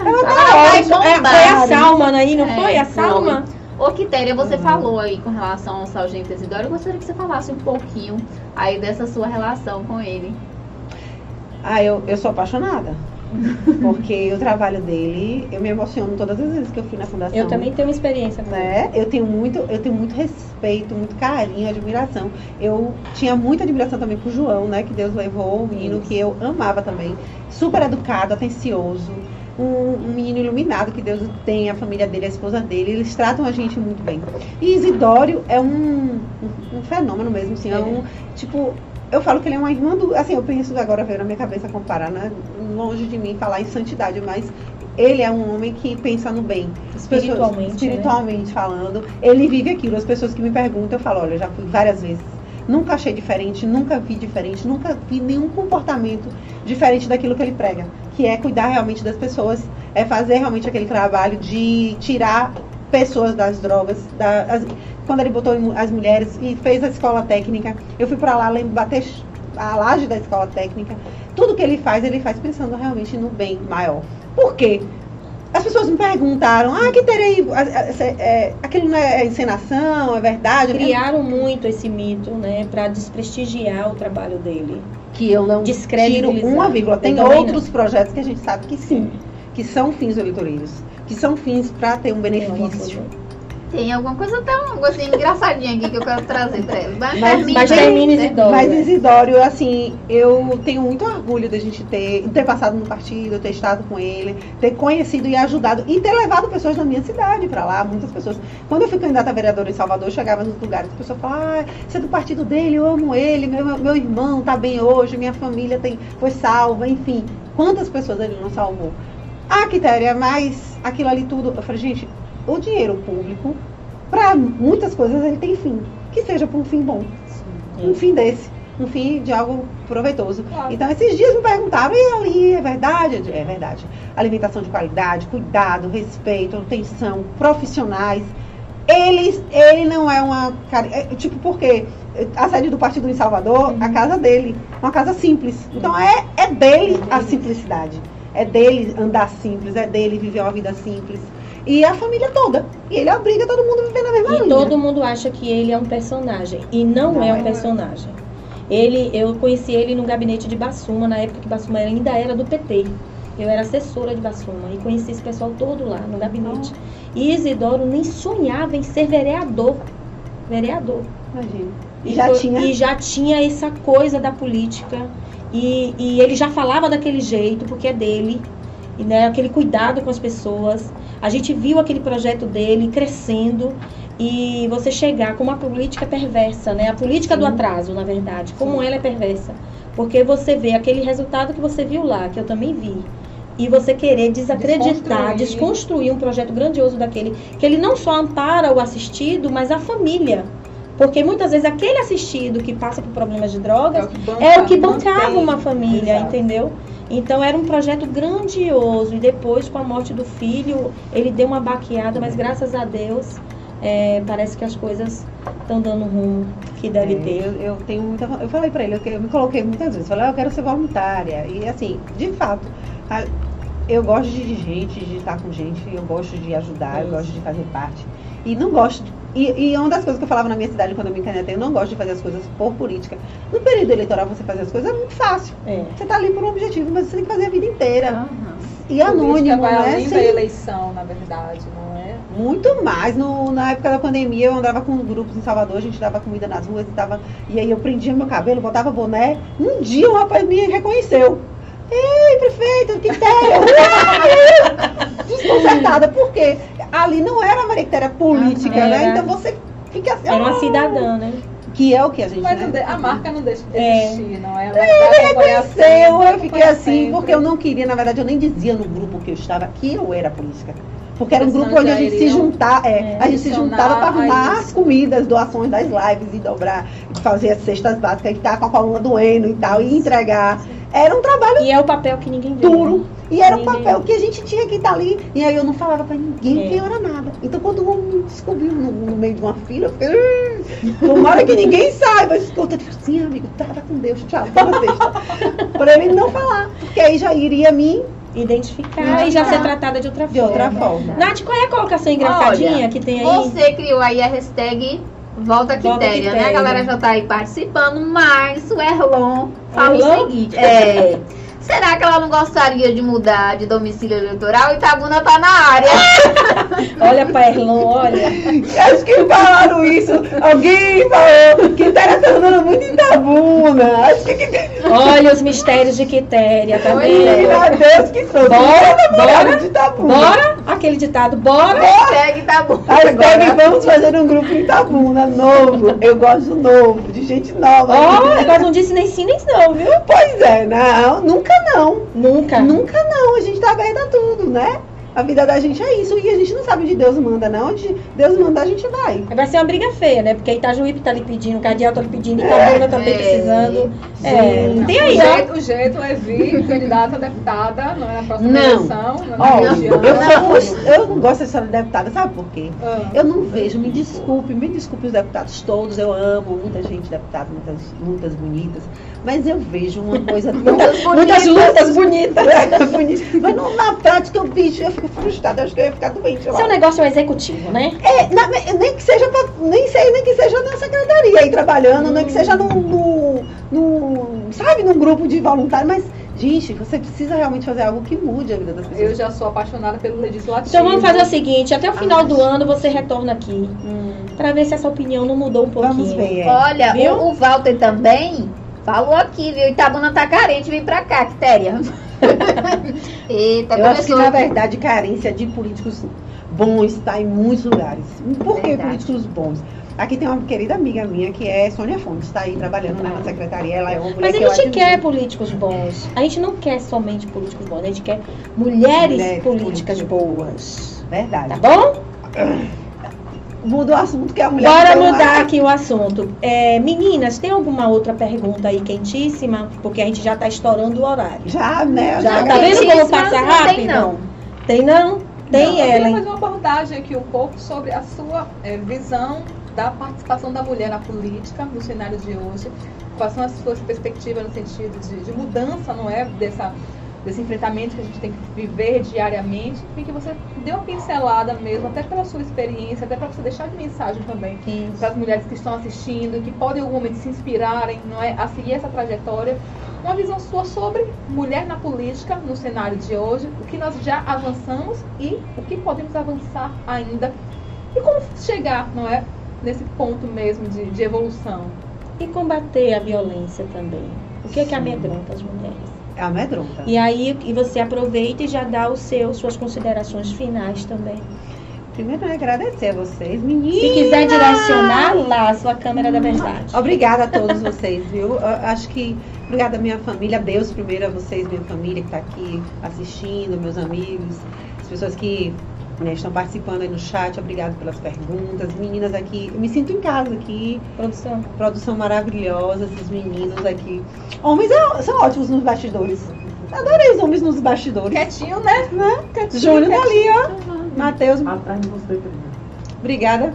Ela tá
vai
ótima.
É, foi a Salma aí, não
É,
foi? A Salma?
Ô, Quitéria, você falou aí com relação ao Sargento Isidoro. Eu gostaria que você falasse um pouquinho aí dessa sua relação com ele.
Ah, eu, eu sou apaixonada. Porque o trabalho dele, eu me emociono todas as vezes que eu fui na fundação.
Eu também tenho experiência com ele.
né? Eu tenho muito, eu tenho muito respeito, muito carinho, admiração. Eu tinha muita admiração também pro João, né? Que Deus levou, o menino que eu amava também. Super educado, atencioso. Um, um menino iluminado que Deus tem, a família dele, a esposa dele, eles tratam a gente muito bem. E Isidório é um, um, um fenômeno mesmo, assim, é.
É.
um, tipo, eu falo que ele é uma irmã do. Assim, eu penso agora veio na minha cabeça comparar, né? Longe de mim falar em santidade, mas ele é um homem que pensa no bem. As pessoas-
Espiritualmente, né?
espiritualmente falando, ele vive aquilo. As pessoas que me perguntam, eu falo, olha, eu já fui várias vezes Nunca achei diferente, nunca vi diferente, nunca vi nenhum comportamento diferente daquilo que ele prega, que é cuidar realmente das pessoas, é fazer realmente aquele trabalho de tirar pessoas das drogas, da- as- quando ele botou as mulheres e fez a escola técnica, eu fui para lá lembro, bater a laje da escola técnica. Tudo que ele faz, ele faz pensando realmente no bem maior. Por quê? As pessoas me perguntaram, ah, que terei. É, aquilo não é encenação, é verdade?
Criaram muito esse mito, né, para desprestigiar o trabalho dele.
que eu não tiro uma vírgula. Tem outros projetos que a gente sabe que sim, que são fins eleitoreiros, que são fins para ter um benefício.
Tem alguma coisa até uma coisinha engraçadinha aqui que eu quero trazer pra eles. Mas,
Mas-
termine,
né?
Isidoro.
Mas Isidório, assim, eu tenho muito orgulho da gente ter, ter passado no partido, ter estado com ele, ter conhecido e ajudado e ter levado pessoas da minha cidade para lá, muitas pessoas. Quando eu fui candidata a vereadora em Salvador, eu chegava nos lugares, as pessoas falavam, ah, você é do partido dele, eu amo ele, meu, meu, meu irmão tá bem hoje, minha família tem, foi salva, enfim. Quantas pessoas ele não salvou? Ah, Quitéria, mas aquilo ali tudo. Eu falei, gente, o dinheiro público, para muitas coisas, ele tem fim. Que seja para um fim bom. Um fim desse. Um fim de algo proveitoso.
Claro.
Então, esses dias me perguntaram, e ali, é verdade? É verdade. Alimentação de qualidade, cuidado, respeito, atenção, profissionais. Eles, ele não é uma. é, Tipo, porque a sede do partido em Salvador, a casa dele, uma casa simples. Então é, é dele a simplicidade. É dele andar simples, é dele viver uma vida simples. E a família toda. E ele obriga todo mundo a viver na mesma
E
linha.
todo mundo acha que ele é um personagem. E não,
Não
é um
é.
personagem. Ele, eu conheci ele no gabinete de Bassuma, na época que Bassuma ainda era do PT. Eu era assessora de Bassuma e conheci esse pessoal todo lá no gabinete. E Isidoro nem sonhava em ser vereador. Vereador.
Imagina.
E
E já
foi-
tinha.
E já tinha essa coisa da política. E, e ele já falava daquele jeito, porque é dele. E, né, aquele cuidado com as pessoas. A gente viu aquele projeto dele crescendo. E você chegar com uma política perversa, né? A política do
Sim.
atraso, na verdade. Como ela é perversa. Porque você vê aquele resultado que você viu lá, que eu também vi. E você querer desacreditar,
Desconstruir.
desconstruir um projeto grandioso daquele. Que ele não só ampara o assistido, mas a família. Porque muitas vezes aquele assistido que passa por problemas de drogas é o que bancava
mantém.
uma família,
Exato.
entendeu? Então era um projeto grandioso. E depois, com a morte do filho, ele deu uma baqueada, mas graças a Deus, é, parece que as coisas estão dando o rumo que deve
É,
ter.
Eu, eu tenho muita. Eu falei pra ele, eu, que- eu me coloquei muitas vezes, falei, ah, eu quero ser voluntária. E assim, de fato, a- eu gosto de gente, de estar com gente, eu gosto de ajudar, eu gosto de fazer parte. E não gosto. E, e uma das coisas que eu falava na minha cidade quando eu me candidatei, eu não gosto de fazer as coisas por política. No período eleitoral, você fazer as coisas é muito fácil.
É.
Você tá ali por um objetivo, mas você tem que fazer a vida inteira.
Aham.
E anônimo,
vai
né?
além da
Sem-
eleição, na verdade, não é?
Muito mais. No, na época da pandemia, eu andava com grupos em Salvador, a gente dava comida nas ruas e, tava, e aí eu prendia meu cabelo, botava boné. Um dia um rapaz me reconheceu. Ei, prefeito, que ideia! Desconcertada, porque ali não era uma matéria política, né? Então você fica assim.
Era uma
"Ah",
cidadã, né?
Que é o que a gente.
Mas
né?
a marca não deixa de
É.
existir, não é? Ela acompanhar sempre,
Reconheceu, eu fiquei assim,
sempre.
porque eu não queria, na verdade, eu nem dizia no grupo que eu estava que eu era política. Porque era um grupo onde a gente se juntava, é,
é,
a gente se juntava para arrumar as comidas, doações das lives e dobrar, fazer as cestas básicas, e tá com a coluna doendo e tal, e entregar. Era um trabalho
E é o papel que ninguém vê.
duro. E era um
Ninguém-
papel que a gente tinha que estar ali. E aí eu não falava pra ninguém
É.
que eu era nada. Então quando um me descobriu no, no meio de uma fila, eu fiquei. "Hum, Tomara que ninguém saiba. Escuta, eu disse assim, amigo, trava com Deus, tchau, boa sexta. pra ele não falar. Porque aí já iria me
Identificar e já ser tratada de outra
de
forma.
outra forma.
Nath, qual é a colocação engraçadinha
Olha,
que tem aí?
Você criou aí a hashtag Volta
Volta
Quitéria, né? A galera já tá aí participando, mas o Erlon fala
Erlon?
o seguinte: é. Será que ela não gostaria de mudar de domicílio eleitoral? Itabuna tá na área.
Olha pra Erlon, olha.
Acho que falaram isso. Alguém falou que Quitéria tá andando muito em Tabuna. Acho que.
Olha os mistérios de Quitéria, tá
Pois
vendo?
Meu Deus, que sou.
Bora, bora,
de Tabuna.
Bora, aquele ditado, bora.
Hashtag Itabuna.
Hashtag
agora.
vamos fazer um grupo em Tabuna, novo. Eu gosto novo, de gente nova.
Ó, nós não disse nem sim nem não, viu?
Pois é, não, nunca não.
Nunca.
Nunca não, a gente tá aberto a tudo, né? A vida da gente é isso. E a gente não sabe onde Deus manda, não. Onde Deus manda, a gente vai.
Vai ser uma briga feia, né? Porque Itajuípe tá lhe pedindo, Cardeal tá lhe pedindo, Itabuna também
É.
precisando. É,
Sim.
tem
o,
aí, ó.
jeito, o jeito é vir candidata a deputada não é na próxima
Não.
eleição,
Ó,
região.
eu, sou- eu não gosto dessa deputada, sabe por quê?
Ah.
Eu não vejo, me desculpe, me desculpe os deputados todos, eu amo muita gente deputada, muitas, muitas bonitas, mas eu vejo uma coisa tão...
Muitas
Muitas lutas bonitas.
Bonita. Mas não, na prática, o bicho, eu fico frustrada, acho que eu ia ficar doente lá.
Seu negócio é o executivo, né?
É, na- nem que seja pra, nem sei, nem que seja na secretaria aí trabalhando, nem que seja num, num, num, sabe, num grupo de voluntários, mas, gente, você precisa realmente fazer algo que mude a vida das pessoas.
Eu já sou apaixonada pelo legislativo.
Então vamos fazer o seguinte, até o final do
Acho.
ano você retorna aqui,
Hum,
pra ver se essa opinião não mudou um pouquinho.
vamos ver. é.
Olha,
Viu?
o, o Walter também falou aqui, viu? Itabuna tá carente, vem pra cá, Quitéria. Eita,
Eu acho que,
começou.
na verdade, carência de políticos bons está em muitos lugares. Por que
Verdade.
políticos bons? Aqui tem uma querida amiga minha que é Sônia Fontes, está aí trabalhando né, na secretaria. Ela é uma mulher
Mas a
que eu
gente
admiro.
quer políticos bons. A gente não quer somente políticos bons, a gente quer mulheres,
Mulheres
políticas
políticas.
boas.
Verdade.
Tá bom?
Muda o assunto que a mulher.
Bora
tem uma-
mudar aqui o assunto. É, meninas, tem alguma outra pergunta aí quentíssima? Porque a gente já tá estourando o horário.
Já, né?
Já,
Já-
tá vendo como passa rápido?
tem, não.
Tem não? Tem
Não, eu
ela,
queria
hein?
fazer uma abordagem aqui um pouco sobre a sua eh, visão da participação da mulher na política no cenário de hoje. Quais são as suas perspectivas no sentido de, de mudança, não é? Dessa, desse enfrentamento que a gente tem que viver diariamente. E que você dê uma pincelada mesmo, até pela sua experiência, até para você deixar de mensagem também para as mulheres que estão assistindo, que podem em algum momento se inspirarem não é, a seguir essa trajetória. Uma visão sua sobre mulher na política no cenário de hoje, o que nós já avançamos e o que podemos avançar ainda. E como chegar, não é, nesse ponto mesmo de, de evolução.
E combater a violência também. O que é que amedronta as mulheres?
É amedronta.
E aí e você aproveita e já dá os seus, suas considerações finais também.
Primeiro, eu agradecer a vocês, meninas.
Se quiser direcionar lá a sua câmera da verdade.
Obrigada a todos vocês, viu? Eu acho que. Obrigada à minha família, Deus primeiro, a vocês, minha família que está aqui assistindo, meus amigos, as pessoas que né, estão participando aí no chat, obrigado pelas perguntas. Meninas aqui, eu me sinto em casa aqui,
Produção.
produção maravilhosa, esses meninos aqui. Homens é- são ótimos nos bastidores. Adorei os homens nos bastidores.
Quietinho, né?
Né?
Quietinho,
Júnior tá
quietinho.
ali, ó. Matheus,
Atrás de você, querida.
Obrigada.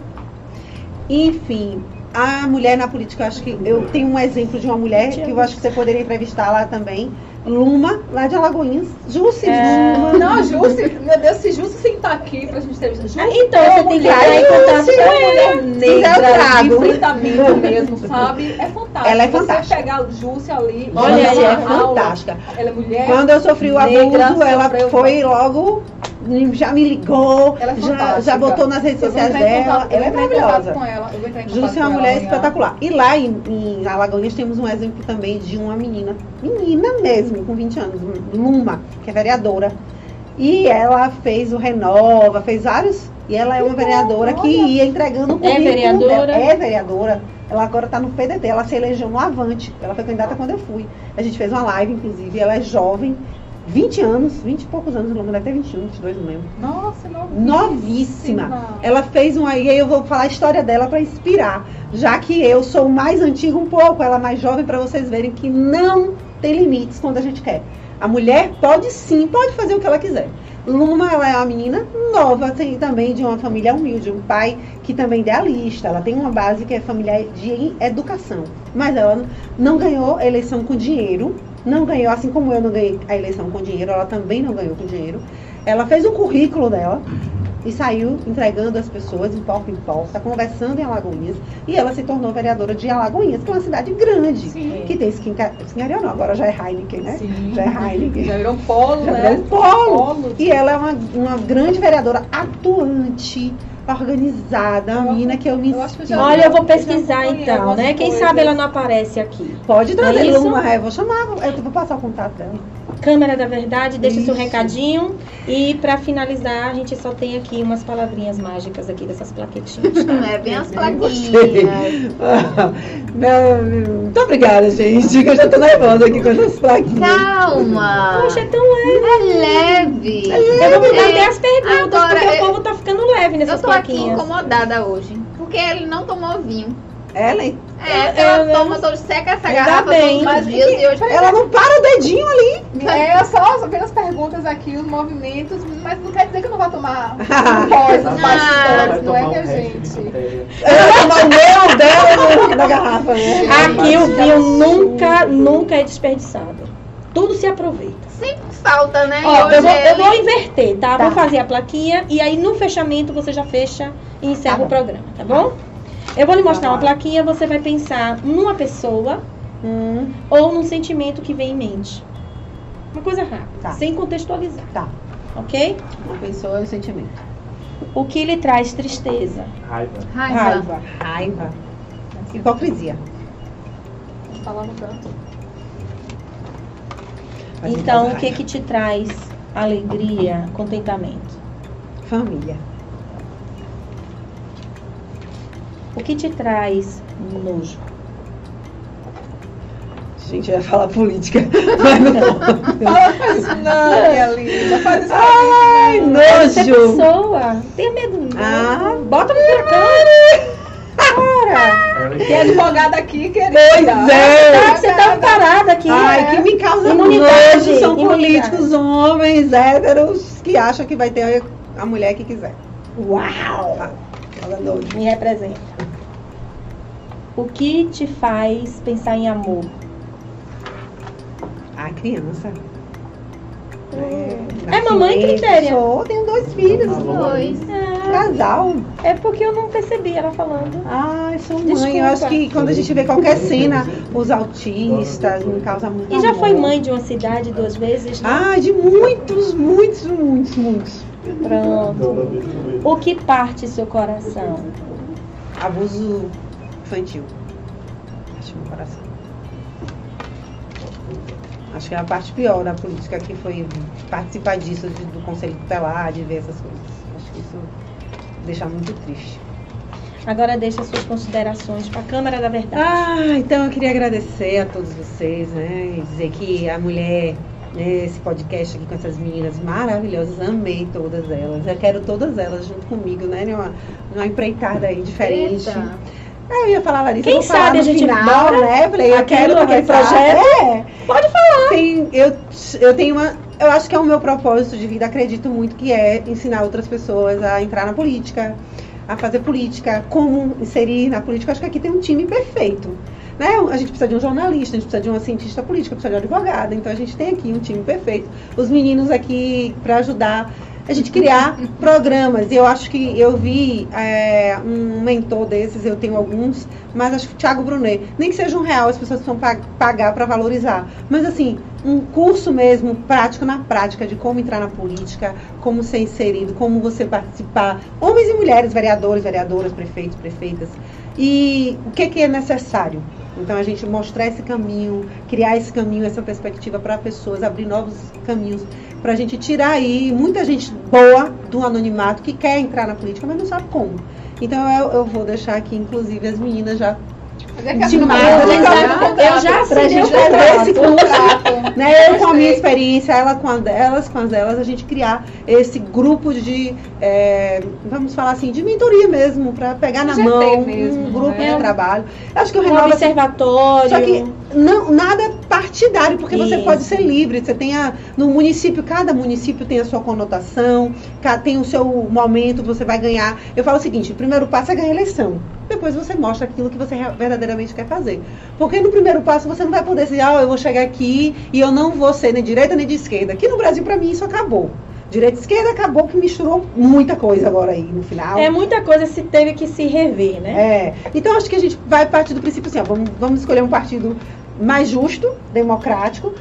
Enfim, a mulher na política, eu acho que eu tenho um exemplo de uma mulher que eu acho que você poderia entrevistar lá também. Luma, lá de Alagoinhas. Jusce
É.
Luma.
Não, Júcio, meu Deus, se Júcio sentar aqui pra gente ter Júcio,
Ah, então,
é
você tem que entrar em contato
é
com
uma
ela.
mulher negra, de enfrentamento mesmo, sabe? É fantástico.
Ela é
Você
fantástica.
pegar Júcio ali,
Olha,
Ela
uma
é
aula,
fantástica.
Ela é mulher.
Quando eu sofri o abuso, ela foi logo, já me ligou,
é
já, já botou nas redes sociais dela.
contato-
Ela é maravilhosa.
ela,
Júcia é uma mulher
amanhã.
espetacular. E lá em, em Alagoinhas temos um exemplo também de uma menina, menina mesmo, com 20 anos, Luma, que é vereadora. E ela fez o Renova, fez vários. E ela é uma vereadora que ia entregando o
É vereadora?
dela. É vereadora. Ela agora está no PDT, ela se elegeu no Avante. Ela foi candidata quando eu fui. A gente fez uma live, inclusive. Ela é jovem, 20 anos, 20 e poucos anos, Luma deve ter 21, 22, não lembro.
Nossa,
Novíssima. Ela fez um aí, eu vou falar a história dela para inspirar. Já que eu sou mais antiga um pouco, ela mais jovem, para vocês verem que não tem limites quando a gente quer. A mulher pode sim, pode fazer o que ela quiser. Luma, ela é uma menina nova, tem também de uma família humilde, um pai que também é idealista. Ela tem uma base que é familiar de educação. Mas ela não- não ganhou a eleição com dinheiro. Não ganhou, assim como eu não ganhei a eleição com dinheiro, ela também não ganhou com dinheiro. Ela fez o currículo dela e saiu entregando as pessoas em porta em porta, conversando em Alagoinhas. E ela se tornou vereadora de Alagoinhas, que é uma cidade grande.
Sim.
Que tem skin, Skincaria não, agora já é Heineken, né?
Sim.
Já é Heineken.
Já virou um polo,
Já
né?
virou um polo.
Polo.
E ela é uma, uma grande vereadora atuante, organizada, uma
Eu-
menina que eu me
eu acho que eu já-
Olha, eu vou pesquisar então, né? Quem
coisas.
sabe ela não aparece aqui.
Pode trazer
É?
Luma, é, eu vou chamar, eu vou passar o contato dela.
Câmera da Verdade, deixa seu
Isso.
recadinho. E pra finalizar, a gente só tem aqui umas palavrinhas mágicas aqui dessas plaquetinhas.
É bem as plaquinhas.
Muito obrigada, gente, que eu já tô nervosa aqui com essas plaquinhas.
Calma.
Poxa, é tão leve.
É leve. leve.
Eu vou mudar
É.
até as perguntas,
Agora,
porque
eu-
o povo tá ficando leve
Eu
nessas
tô aqui
plaquinhas.
incomodada hoje. Porque ele não tomou vinho.
Ellen,
É,
Eu-
ela
eu-
toma todo seca essa
Ainda
garrafa
bem.
todos
Mas
os dias e hoje
ela não para o dedinho ali.
É só apenas perguntas aqui, os movimentos, mas não quer dizer que eu não vou tomar um pós,
Não.
os bastidores,
Vai
não é, minha
um
gente?
Ela vai tomar o meu dela da garrafa, né?
Aqui o vinho nunca, nunca é desperdiçado. Tudo se aproveita.
sempre falta, né?
Ó, eu, vou, eu
ele-
vou inverter, tá?
Tá.
Vou fazer a plaquinha e aí no fechamento você já fecha e encerra
Tá
o programa, tá bom? Eu vou lhe mostrar
Tá
uma
bom.
plaquinha, você vai pensar numa pessoa
Hum,
ou num sentimento que vem em mente. Uma coisa rápida,
Tá.
sem contextualizar,
tá.
ok?
Uma pessoa e um sentimento.
O que lhe traz tristeza?
Raiva.
Raiva.
Raiva. Hipocrisia.
Falar no canto.
Então, o que
raiva.
que te traz alegria, contentamento?
Família.
O que te traz nojo?
Gente, eu ia falar política. Mas não.
Faz isso não, minha linda. Faz isso
Ai,
não.
Você é
nojo.
pessoa. Tenha medo. não.
Ah.
Bota no. Para.
Ela
Tem advogada aqui, querida.
Pois é.
Tá, você tá parada aqui.
Ai, que me causa
Imunidade,
nojo são
imunidade.
políticos homens héteros que acham que vai ter a mulher que quiser.
Uau.
Ah, Nojo.
Me representa. O que te faz pensar em amor?
A criança.
É mamãe
nascimento,
critéria.
Sou, tenho dois filhos.
Dois.
Casal.
É porque eu não percebi ela falando.
Ai, sou mãe.
Desculpa.
Eu acho que quando a gente vê qualquer cena, os autistas me causa muito
E já foi
amor.
mãe de uma cidade duas vezes? né?
Ai, de muitos, muitos, muitos, muitos.
Pronto. O que parte seu coração?
Abuso infantil. Acho meu coração. Acho que é a parte pior da política que foi participar disso, do Conselho Tutelar, de ver essas coisas. Acho que isso deixa muito triste.
Agora deixa suas considerações para a Câmara da Verdade.
Ah, então eu queria agradecer a todos vocês, né? E dizer que a mulher, esse podcast aqui com essas meninas maravilhosas, amei todas elas. Eu quero todas elas junto comigo, né? Numa, numa empreitada aí diferente.
Eita.
Ah, eu ia falar, Larissa,
Quem
eu vou falar
sabe a gente
final,
bora
né? Falei, eu quero
aquele projeto.
É.
Pode falar.
Tem, eu, eu tenho uma. Eu acho que é o meu propósito de vida, acredito muito que é ensinar outras pessoas a entrar na política, a fazer política, como inserir na política. Acho que aqui tem um time perfeito. Né? A gente precisa de um jornalista, a gente precisa de uma cientista política, precisa de um advogado. Então a gente tem aqui um time perfeito. Os meninos aqui para ajudar a gente criar programas. E eu acho que eu vi é, um mentor desses, eu tenho alguns, mas acho que o Thiago Brunet, nem que seja um real, as pessoas precisam pa- pagar para valorizar. Mas assim, um curso mesmo, prático na prática, de como entrar na política, como ser inserido, como você participar, homens e mulheres, vereadores, vereadoras, prefeitos, prefeitas. E o que, que é necessário? Então a gente mostrar esse caminho, criar esse caminho, essa perspectiva para pessoas, abrir novos caminhos, para a gente tirar aí muita gente boa do anonimato que quer entrar na política, mas não sabe como. Então eu, eu vou deixar aqui, inclusive, as meninas já Demais,
Câmara-
eu já-
eu já assinei
gente
o
esse
Contrato.
né? Eu com a minha experiência, ela com a delas, com as delas, a gente criar esse grupo de, é, vamos falar assim, de mentoria mesmo, para pegar na mão,
mesmo,
um grupo
né?
de trabalho. Eu acho que o
Um
Renova
observatório.
só que não, nada partidário, porque você
Isso.
pode ser livre. Você tem a, no município, cada município tem a sua conotação, tem o seu momento você vai ganhar. Eu falo o seguinte: o primeiro passo é ganhar eleição. Depois você mostra aquilo que você verdadeiramente quer fazer. Porque no primeiro passo você não vai poder dizer, ah, eu vou chegar aqui e eu não vou ser nem de direita nem de esquerda. Aqui no Brasil, para mim, isso acabou. Direita e esquerda acabou que misturou muita coisa agora aí no final.
É muita coisa se teve que se rever, né?
É. Então acho que a gente vai partir do princípio assim, ó, vamos, vamos escolher um partido mais justo, democrático.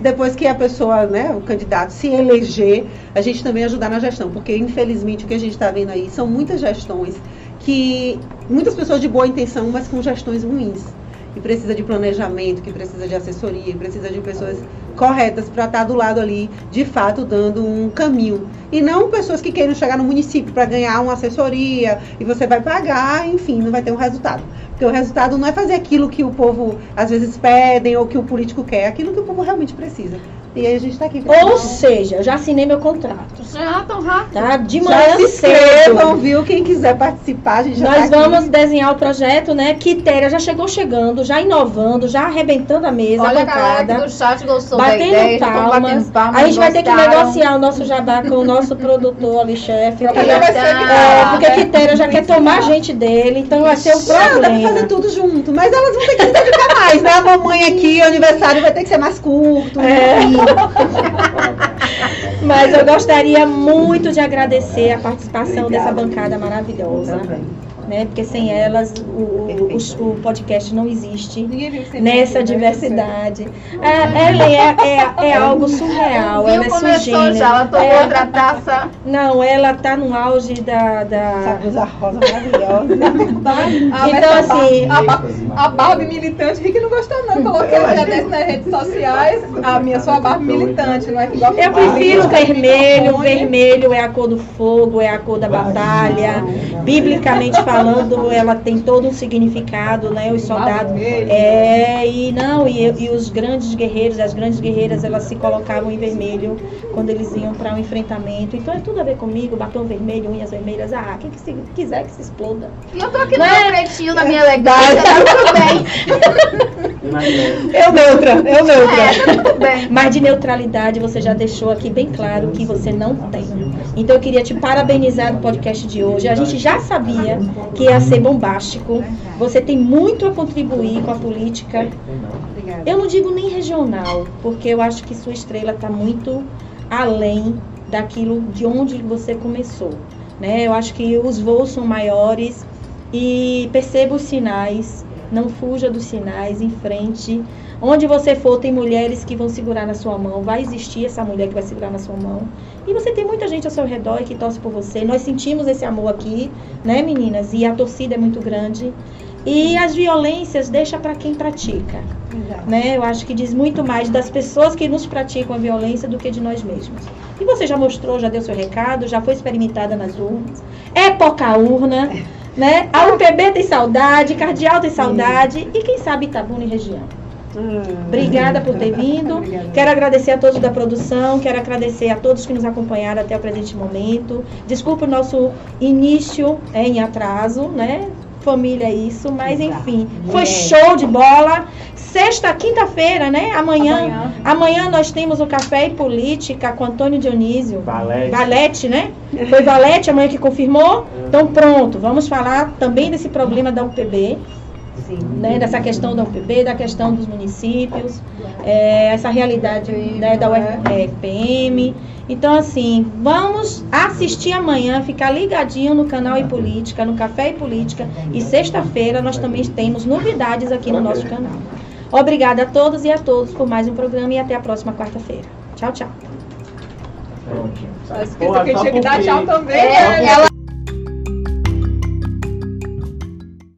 Depois que a pessoa, né, o candidato se eleger, a gente também ajudar na gestão, porque infelizmente o que a gente está vendo aí são muitas gestões que muitas pessoas de boa intenção, mas com gestões ruins. Que precisa de planejamento, que precisa de assessoria, que precisa de pessoas corretas para estar do lado ali, de fato, dando um caminho. E não pessoas que queiram chegar no município para ganhar uma assessoria e você vai pagar, enfim, não vai ter um resultado. Porque o resultado não é fazer aquilo que o povo às vezes pedem ou que o político quer, é aquilo que o povo realmente precisa. E aí a gente está aqui.
Ou seja, eu já assinei meu contrato,
Já tão rápido.
tá? De
já
manhã
se inscrevam, viu? Quem quiser participar, a gente já
Nós
tá aqui.
vamos desenhar o projeto, né? Quitéria já chegou chegando, já inovando, já arrebentando a mesa,
Olha
a
a galera aqui
bancada.
do chat gostou da
Batendo
ideia, já tão
palmas.
batendo palmas.
a gente vai ter que
gostaram.
negociar o nosso jabá com o nosso produtor ali, chefe.
Pra
que-
fazer vai ser
É,
guitarra,
porque
né?
Quitéria já quer tomar a gente dele, então vai ser um
Não, dá pra fazer
problema.
tudo junto, mas elas vão ter que se dedicar mais, né? A mamãe aqui, o aniversário vai ter que ser mais curto.
É. Mas eu gostaria muito de agradecer a participação dessa bancada maravilhosa,
Também.
Né? Porque sem elas o, o, o- podcast não existe. Nessa
né?
diversidade. É, Ellen é, é, é algo surreal.
Viu,
Ela é sugênero.
já, ela tomou
É,
outra taça.
Não, ela tá no auge da.
Essa
da...
blusa rosa maravilhosa.
Ah,
Então,
a
assim,
a, Bar- a Barbie militante, Rick não gostou não. Coloquei desse nas redes sociais. A minha sou a Barbie militante, não é que gosta
Eu prefiro vermelho, vermelho é a cor do fogo, é a cor da batalha. Biblicamente falando, ela tem todo um significado, né? Os soldados. É, e não, e, e os grandes guerreiros, as grandes guerreiras, elas se colocavam em vermelho quando eles iam para o enfrentamento. Então é tudo a ver comigo, batom vermelho, unhas vermelhas. Ah, quem que se, quiser que se exploda.
E eu tô aqui no
Né?
meu pretinho, na minha elegância, tá tudo bem.
Eu neutra, eu neutra.
É, tá tudo bem.
Mas de neutralidade você já deixou aqui bem claro que você não tem. Então eu queria te parabenizar no podcast de hoje. A gente já sabia que ia ser bombástico. Você tem muito a contribuir com a política. Eu não digo nem regional, porque eu acho que sua estrela está muito além daquilo de onde você começou. Né? Eu acho que os voos são maiores e perceba os sinais, não fuja dos sinais, em frente. Onde você for, tem mulheres que vão segurar na sua mão, vai existir essa mulher que vai segurar na sua mão. E você tem muita gente ao seu redor e que torce por você. Nós sentimos esse amor aqui, né, meninas? E a torcida é muito grande. E as violências deixa para quem pratica
Exato.
né? Eu acho que diz muito mais das pessoas que nos praticam a violência do que de nós mesmos. E você já mostrou, já deu seu recado, já foi experimentada nas urnas. É pouca urna, né? A UPB tem saudade, Cardeal tem saudade e quem sabe Itabuna e região.
Hum.
Obrigada por ter vindo.
Obrigada.
Quero agradecer a todos da produção, quero agradecer a todos que nos acompanharam até o presente momento. Desculpa o nosso início é, em atraso, né? Família é isso, mas
Exato.
enfim, foi
É.
show de bola. Sexta, quinta-feira, né? Amanhã,
Amanhã.
amanhã nós temos o Café e Política com Antônio Dionísio.
Valete.
Valete, né? Foi Valete amanhã que confirmou? Então pronto, vamos falar também desse problema da UPB. Né, dessa questão da UPB, da questão dos municípios, é, essa realidade né, da UFPM. Então, assim, vamos assistir amanhã, ficar ligadinho no canal e Política, no Café e Política. E sexta-feira nós também temos novidades aqui no nosso canal. Obrigada a todos e a todos por mais um programa e até a próxima quarta-feira. Tchau, tchau.
Pronto.
Só esqueça que tinha que dar tchau também.
É,
né?
ela